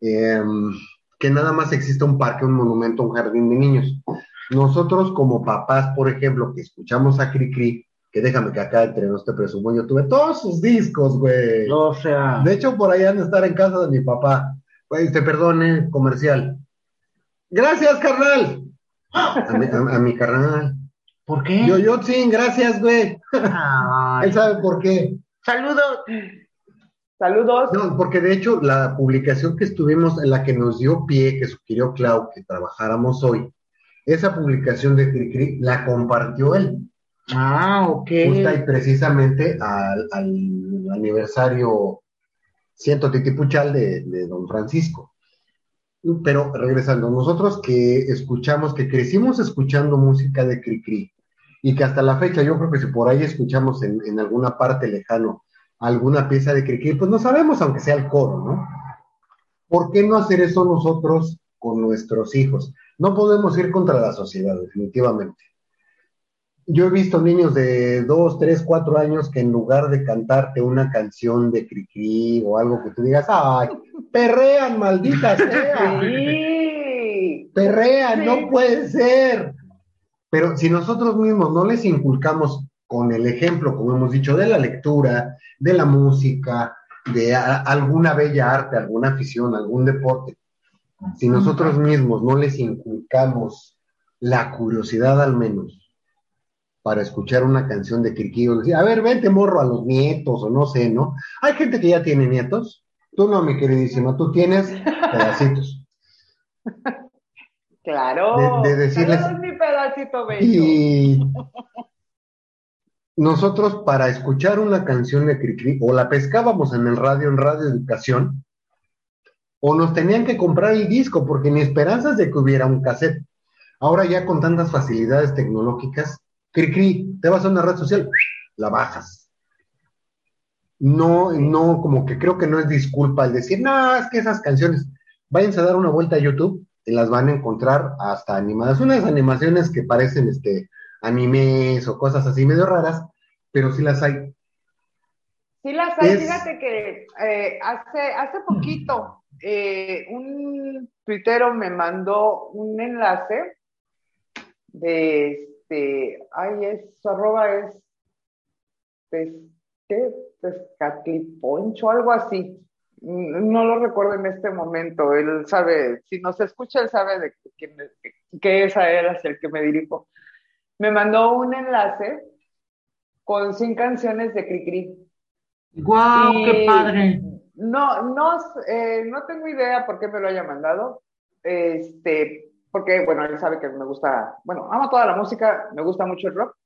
em, que nada más exista un parque, un monumento, un jardín de niños. Nosotros como papás, por ejemplo, que escuchamos a Cricri, que déjame que acá entre nos te presumo, yo tuve todos sus discos, güey. O sea, De hecho, por ahí han de estar en casa de mi papá. Güey, te perdone, comercial. Gracias, carnal. [laughs] A mi, a- a mi carnal. ¿Por qué? Yo, yo, sí, gracias, güey. Ay, [laughs] Él sabe por qué. Saludos. Saludos. No, porque de hecho la publicación que estuvimos, en la que nos dio pie, que sugirió Clau que trabajáramos hoy, esa publicación de Cricri la compartió él, Ah, ok. justa y precisamente al, al aniversario ciento titipuchal de, de don Francisco. Pero regresando, nosotros que escuchamos, que crecimos escuchando música de Cricri, y que hasta la fecha yo creo que si por ahí escuchamos en, en alguna parte lejano alguna pieza de Cricri, pues no sabemos, aunque sea el coro, ¿no? ¿Por qué no hacer eso nosotros con nuestros hijos? No podemos ir contra la sociedad, definitivamente. Yo he visto niños de dos, tres, cuatro años que en lugar de cantarte una canción de Cricri o algo que tú digas, ¡ay! ¡Perrean, maldita [laughs] sea! Sí. perrean, Sí. no puede ser. Pero si nosotros mismos no les inculcamos con el ejemplo, como hemos dicho, de la lectura, de la música, de alguna bella arte, alguna afición, algún deporte, Si nosotros mismos no les inculcamos la curiosidad al menos para escuchar una canción de Kirkio, decir, a ver, vente morro a los nietos o no sé, ¿no? Hay gente que ya tiene nietos. Tú no, mi queridísima, tú tienes pedacitos. [laughs] Claro. De, decirles. es mi pedacito bello. Y nosotros para escuchar una canción de Cricri, o la pescábamos en el radio, en Radio Educación, o nos tenían que comprar el disco, porque ni esperanzas de que hubiera un cassette. Ahora ya con tantas facilidades tecnológicas, Cricri, te vas a una red social, la bajas. No, no, como que creo que no es disculpa el decir, no, es que esas canciones, váyanse a dar una vuelta a YouTube y las van a encontrar hasta animadas. Unas animaciones que parecen este, animes o cosas así medio raras, pero sí las hay. Sí las hay, fíjate que eh, hace, hace poquito eh, un tuitero me mandó un enlace de este, ay, es, su arroba es pesque, pescatliponcho, algo así. No lo recuerdo en este momento. Él sabe, si nos escucha, él sabe de que, que esa era el que me dirijo me mandó un enlace con 100 canciones de Cricri. ¡Guau, qué padre! No, no, eh, no tengo idea por qué me lo haya mandado. Este, porque, bueno, él sabe que me gusta, bueno, amo toda la música, me gusta mucho el rock,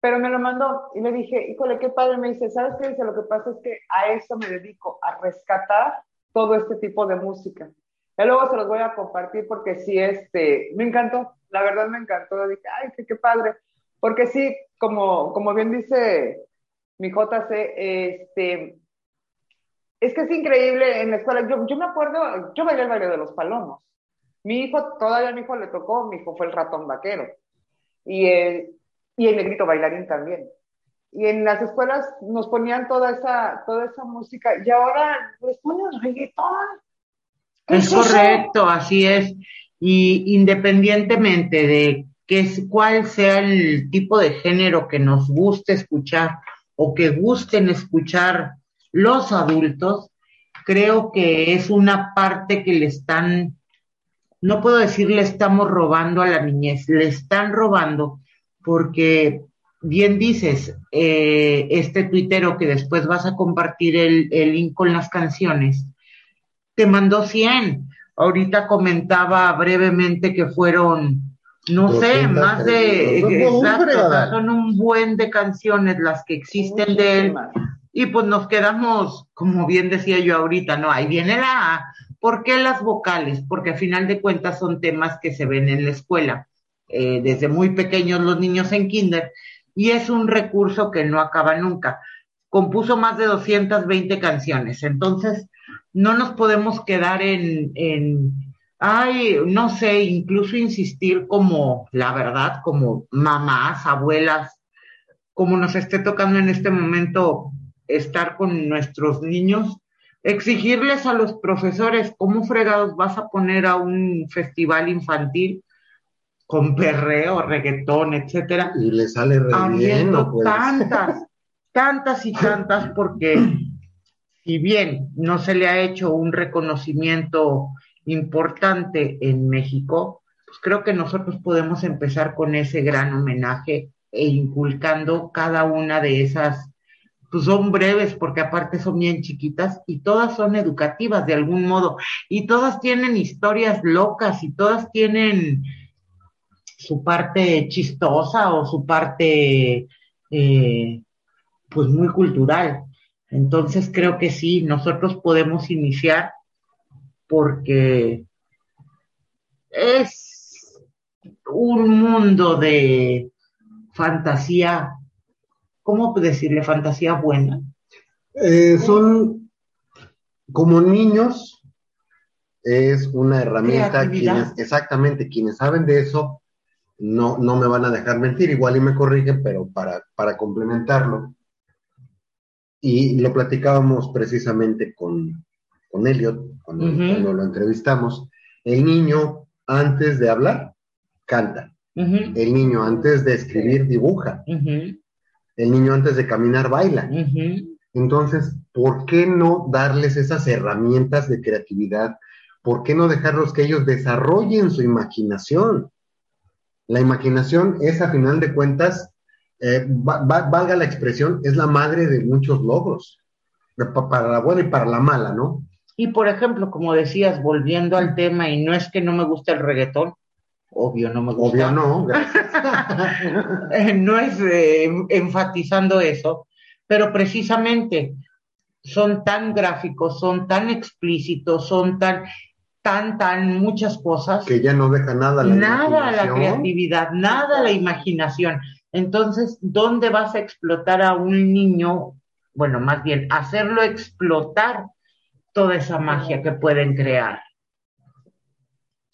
pero me lo mandó y le dije, híjole, qué padre, me dice, ¿sabes qué dice? Lo que pasa es que a eso me dedico, a rescatar todo este tipo de música. Y luego se los voy a compartir porque sí, este, me encantó, la verdad me encantó. Dije, ay, qué, qué padre. Porque sí, como, como bien dice mi JC, este, es que es increíble en la escuela. Yo, yo me acuerdo, yo bailé el baile de los palomos. Mi hijo, todavía a mi hijo le tocó, mi hijo fue el ratón vaquero. Y el, y el negrito bailarín también. Y en las escuelas nos ponían toda esa, toda esa música y ahora les ponen reggaetón. Es correcto, así es. Y independientemente de que, cuál sea el tipo de género que nos guste escuchar o que gusten escuchar los adultos, creo que es una parte que le están, no puedo decir le estamos robando a la niñez, le están robando porque bien dices, eh, este tuitero que después vas a compartir el, el link con las canciones, te mandó 100. Ahorita comentaba brevemente que fueron, no sé, más de, exacto, son un buen de canciones las que existen de él. Y pues nos quedamos, como bien decía yo ahorita, no, ahí viene la. ¿Por qué las vocales? Porque a final de cuentas son temas que se ven en la escuela, eh, desde muy pequeños los niños en kinder, y es un recurso que no acaba nunca. Compuso más de 220 canciones, entonces no nos podemos quedar en, en, ay, no sé, incluso insistir como, la verdad, como mamás, abuelas, como nos esté tocando en este momento estar con nuestros niños, exigirles a los profesores cómo fregados vas a poner a un festival infantil con perreo, reggaetón, etcétera. Y le sale re bien, tantas, tantas y tantas porque si bien no se le ha hecho un reconocimiento importante en México, pues creo que nosotros podemos empezar con ese gran homenaje e inculcando cada una de esas, pues son breves porque aparte son bien chiquitas y todas son educativas de algún modo y todas tienen historias locas y todas tienen su parte chistosa o su parte eh, pues muy cultural. Entonces creo que sí, nosotros podemos iniciar porque es un mundo de fantasía, ¿cómo decirle fantasía buena? Eh, son como niños, es una herramienta, quienes, exactamente, quienes saben de eso, no, no me van a dejar mentir, igual y me corrigen, pero para, para complementarlo, y lo platicábamos precisamente con, con Elliot cuando, lo entrevistamos. El niño, antes de hablar, canta. El niño, antes de escribir, dibuja. El niño, antes de caminar, baila. Entonces, ¿por qué no darles esas herramientas de creatividad ¿por qué no dejarlos que ellos desarrollen su imaginación? La imaginación es, a final de cuentas, eh, valga la expresión, es la madre de muchos logros, para la buena y para la mala, ¿no? Y por ejemplo, como decías, volviendo al tema, y no es que no me guste el reggaetón, obvio no me gusta. Obvio no, [laughs] no es eh, enfatizando eso, pero precisamente son tan gráficos, son tan explícitos, son tan, tan, tan muchas cosas. Que ya no deja nada la Nada la creatividad, nada la imaginación. Entonces, ¿dónde vas a explotar a un niño? Bueno, más bien, hacerlo explotar toda esa magia que pueden crear.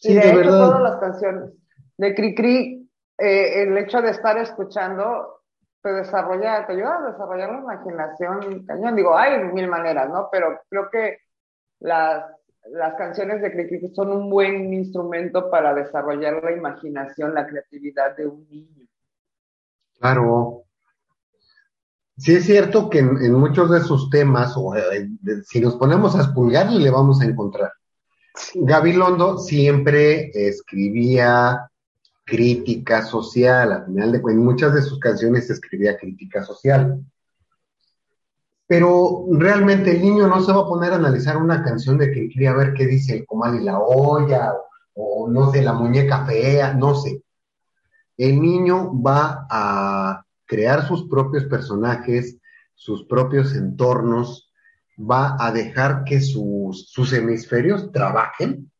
Sí, de, hecho, todas las canciones de Cricri, eh, el hecho de estar escuchando te desarrolla, te ayuda a desarrollar la imaginación cañón. Digo, hay mil maneras, ¿no? Pero creo que las, las canciones de Cricri son un buen instrumento para desarrollar la imaginación, la creatividad de un niño. Claro. Sí es cierto que en, muchos de sus temas, o eh, si nos ponemos a espulgarle, le vamos a encontrar. Gabilondo siempre escribía crítica social, al final de cuentas, muchas de sus canciones escribía crítica social. Pero realmente el niño no se va a poner a analizar una canción de que a ver qué dice el comal y la olla, o, no sé, la muñeca fea, no sé. El niño va a crear sus propios personajes, sus propios entornos, va a dejar que sus, sus hemisferios trabajen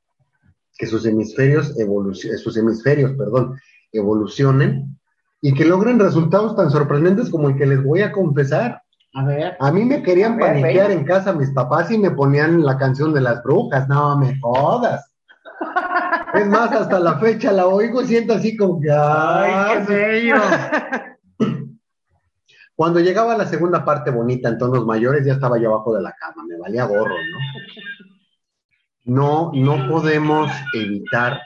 que sus hemisferios, evolucionen, sus hemisferios perdón, evolucionen y que logren resultados tan sorprendentes como el que les voy a confesar. A ver. A mí me querían paniquear en casa mis papás y me ponían la canción de las brujas. No, me jodas. [laughs] es más, hasta la fecha la oigo y siento así como que. ¡Ay, qué bello! [laughs] Cuando llegaba la segunda parte bonita en tonos mayores, ya estaba yo abajo de la cama, me valía gorro, ¿no? no, no podemos evitar,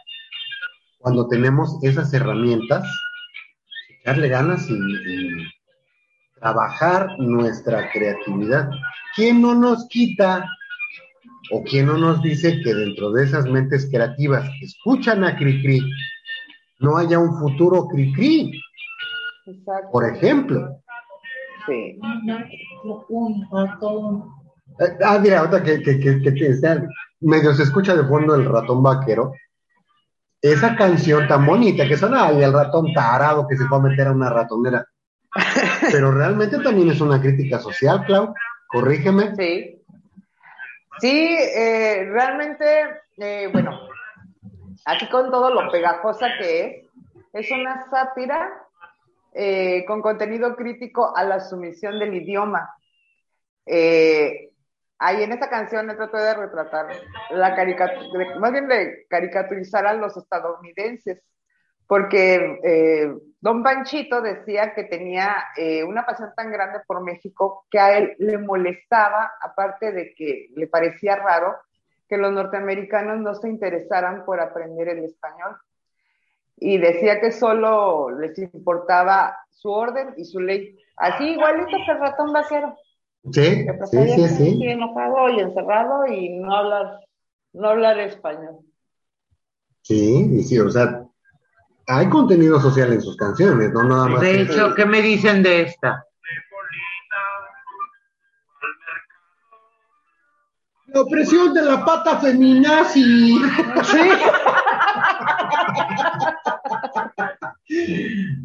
cuando tenemos esas herramientas, echarle ganas y, trabajar nuestra creatividad. ¿Quién no nos quita o quién no nos dice que dentro de esas mentes creativas que escuchan a Cricri, no haya un futuro Cricri? Por ejemplo. Sí. Ah, mira, otra que, que, que, que, que medio se escucha de fondo el ratón vaquero. Esa canción tan bonita que suena y el ratón tarado que se fue a meter a una ratonera. [laughs] Pero realmente también es una crítica social, Clau. Corrígeme. Sí. Sí, eh, realmente, eh, bueno, aquí con todo lo pegajosa que es, es una sátira eh, con contenido crítico a la sumisión del idioma. Eh, ahí en esta canción me trato de retratar la caricatura, más bien de caricaturizar a los estadounidenses, porque eh, Don Panchito decía que tenía eh, una pasión tan grande por México que a él le molestaba, aparte de que le parecía raro, que los norteamericanos no se interesaran por aprender el español. Y decía que solo les importaba su orden y su ley. Así igualito que el ratón vaquero. Sí, sí, sí, sí. enojado y encerrado y no hablar, no hablar español. Sí, y sí, o sea, hay contenido social en sus canciones, no nada más. De hecho, ¿qué me dicen de esta? La opresión de la pata feminazi. Sí. [laughs]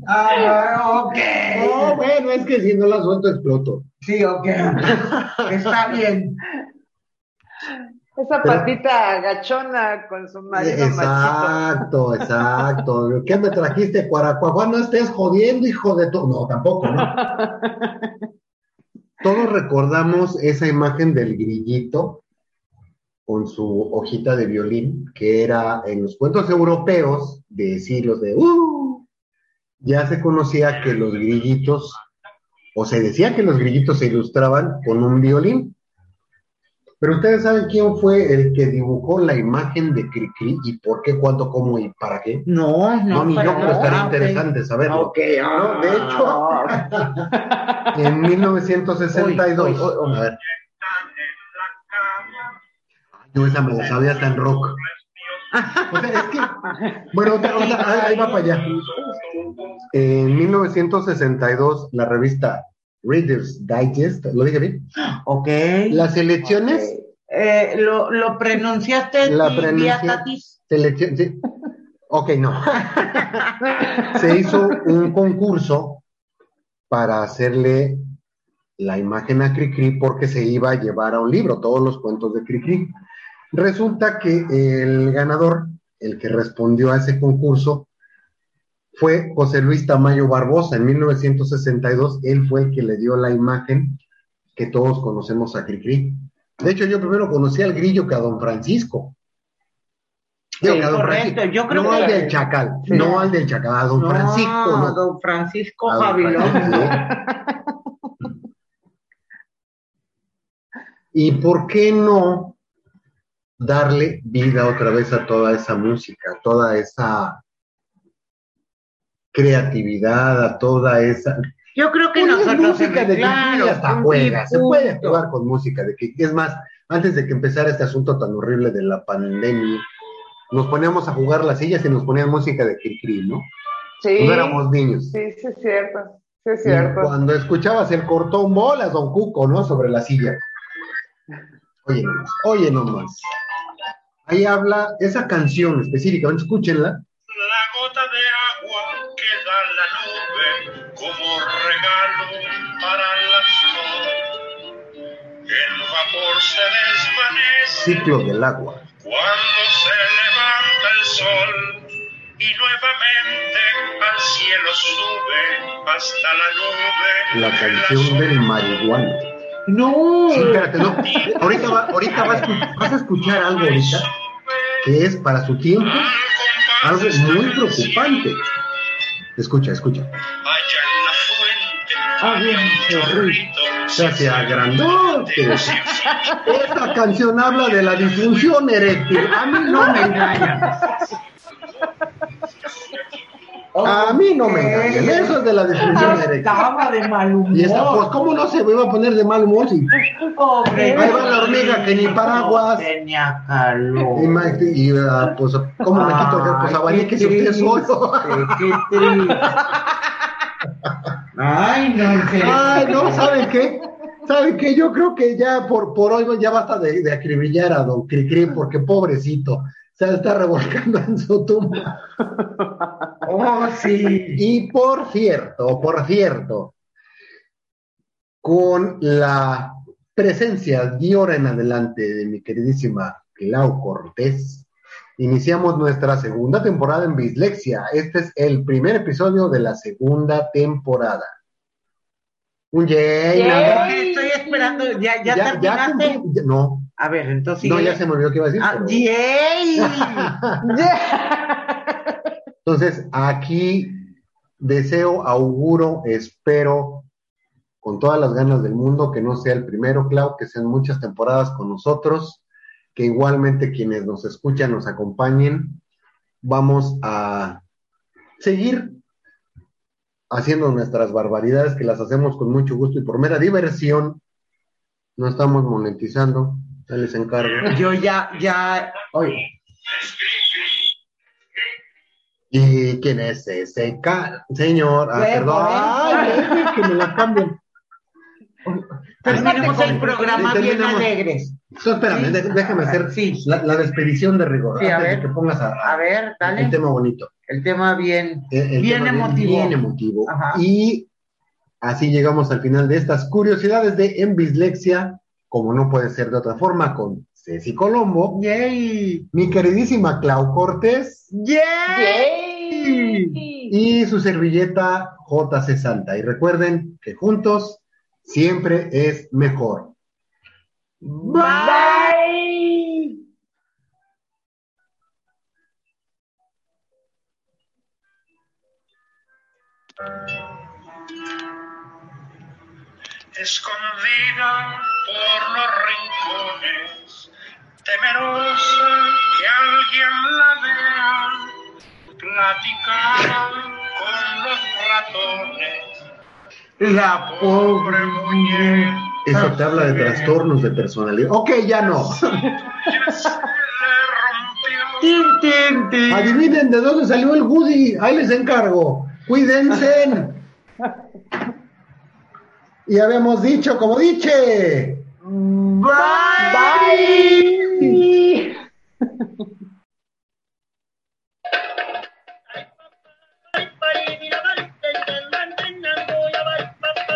Ah, ok. No, bueno, es que si no la suelto exploto. Sí, ok. Está bien. Esa patita agachona con su marido Exacto, exacto. ¿Qué me trajiste, Cuaracuajá? No estés jodiendo, hijo de todo. No, tampoco, ¿no? Todos recordamos esa imagen del grillito con su hojita de violín, que era en los cuentos europeos de siglos de... Uh, ya se conocía que los grillitos o se decía que los grillitos se ilustraban con un violín. Pero ustedes saben quién fue el que dibujó la imagen de Cricri y por qué, cuánto, cómo y para qué. No, no. No, ni yo, pero estaría interesante saberlo. Ok, ah, de hecho, [laughs] en 1962. a ver. Yo esa me la sabía en rock. O sea, es que, bueno, otra- otra- ahí va para allá. En 1962, la revista Reader's Digest, ¿lo dije bien? Ok. Las elecciones, Eh, lo, lo pronunciaste La Tatis. selección, sí. Ok, no. Se hizo un concurso para hacerle la imagen a Cricri porque se iba a llevar a un libro, todos los cuentos de Cricri. Resulta que el ganador, el que respondió a ese concurso, fue José Luis Tamayo Barbosa. En 1962, él fue el que le dio la imagen que todos conocemos a Cricri. De hecho, yo primero conocí al grillo que a don Francisco. Digo Sí, que a don correcto. Francisco. Yo creo no que- al del Chacal, Sí. no al del Chacal, a don No, Francisco, no. Don Francisco A don Javilón. Francisco. [laughs] ¿Y por qué no darle vida otra vez a toda esa música, a toda esa creatividad, a toda esa... Yo creo que Pones nosotros música de claro, hasta juega, se puede jugar con música de Cricri. Es más, antes de que empezara este asunto tan horrible de la pandemia, nos poníamos a jugar las sillas y nos ponían música de Cricri, ¿no? Sí, Cuando éramos niños. sí, sí es cierto, sí es Y cierto. cuando escuchabas el cortón bolas, don Cuco, ¿no? Sobre la silla. Oye nomás, oye nomás. Ahí habla esa canción específicamente, escúchenla. La gota de agua que da la nube como regalo para la flor. El vapor se desvanece Ciclo del agua. cuando se levanta el sol y nuevamente al cielo sube hasta la nube. La canción del marihuana. No. Sí, espérate, no. Ahorita, va- ahorita vas, a escu- vas a escuchar algo ahorita que es para su tiempo algo muy preocupante. Escucha, escucha. Ah, bien, chorrito. Se hace grandote. Esta canción habla de la disfunción eréctil. A mí no me A mí no me engañan. Eso es de la disfunción eréctil. Estaba de mal humor. Y esa, pues, ¿cómo no se me iba a poner de mal humor? Si, Pobre. Ahí va la hormiga que ni paraguas. Tenía calor. y, y, ah, pues, ¿cómo me quito? el- Pues, abaníquese usted solo. Qué triste. Ay, no, serio. Ay, no, ¿saben qué? ¿Saben qué? Yo creo que ya por, por hoy ya basta de, de acribillar a don Cricri, porque pobrecito, se está revolcando en su tumba. Oh, sí. Y por cierto, por cierto, con la presencia de ahora en adelante de mi queridísima Clau Cortés, iniciamos nuestra segunda temporada en Bislexia. Este es el primer episodio de la segunda temporada. Un yay, Yay. Estoy esperando. ¿Ya, ya, Ya, terminaste? ya- no, A ver, entonces. no, ya se me olvidó que iba a decir. Ah, pero- yay. [laughs] Entonces, aquí deseo, auguro, espero, con todas las ganas del mundo, que no sea el primero, Clau, que sean muchas temporadas con nosotros, que igualmente quienes nos escuchan, nos acompañen. Vamos a seguir haciendo nuestras barbaridades, que las hacemos con mucho gusto y por mera diversión. No estamos monetizando, ya les encargo. Yo ya, ya. Oye. ¿Y quién es ese ca- señor? Ah, perdón. Ay, deje que me la cambien. Terminemos el programa bien alegres. So, espérame, Sí. déjame hacer Sí. la, la despedición de rigor. Sí, a antes de ver. que pongas a, A ver, dale. el tema bonito. El tema bien. El- el Bien tema emotivo. Bien emotivo. Ajá. Y así llegamos al final de estas curiosidades de En Bislexia, como no puede ser de otra forma, con Ceci Colombo, Yay. mi queridísima Clau Cortés Yay. y su servilleta JC Santa. Y recuerden que juntos siempre es mejor. Bye. escondida por los rincones, temerosa que alguien la vea, platicaba con los ratones. La Pobre muñeca Eso te habla de trastornos de personalidad. Ok, ya no. [laughs] se le rompió. Tin, tin, tin. Adivinen de dónde salió el Woody. Ahí les encargo. Cuídense. [laughs] Y habíamos dicho, como diche. Bye.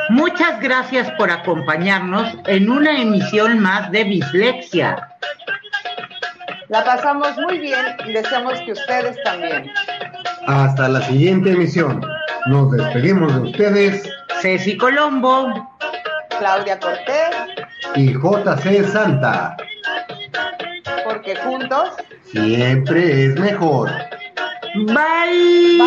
Muchas gracias por acompañarnos en una emisión más de Bislexia. La pasamos muy bien y deseamos que ustedes también. Hasta la siguiente emisión. Nos despedimos de ustedes Ceci Colombo. Claudia Cortés, y JC Santa. porque juntos Siempre es mejor. Bye.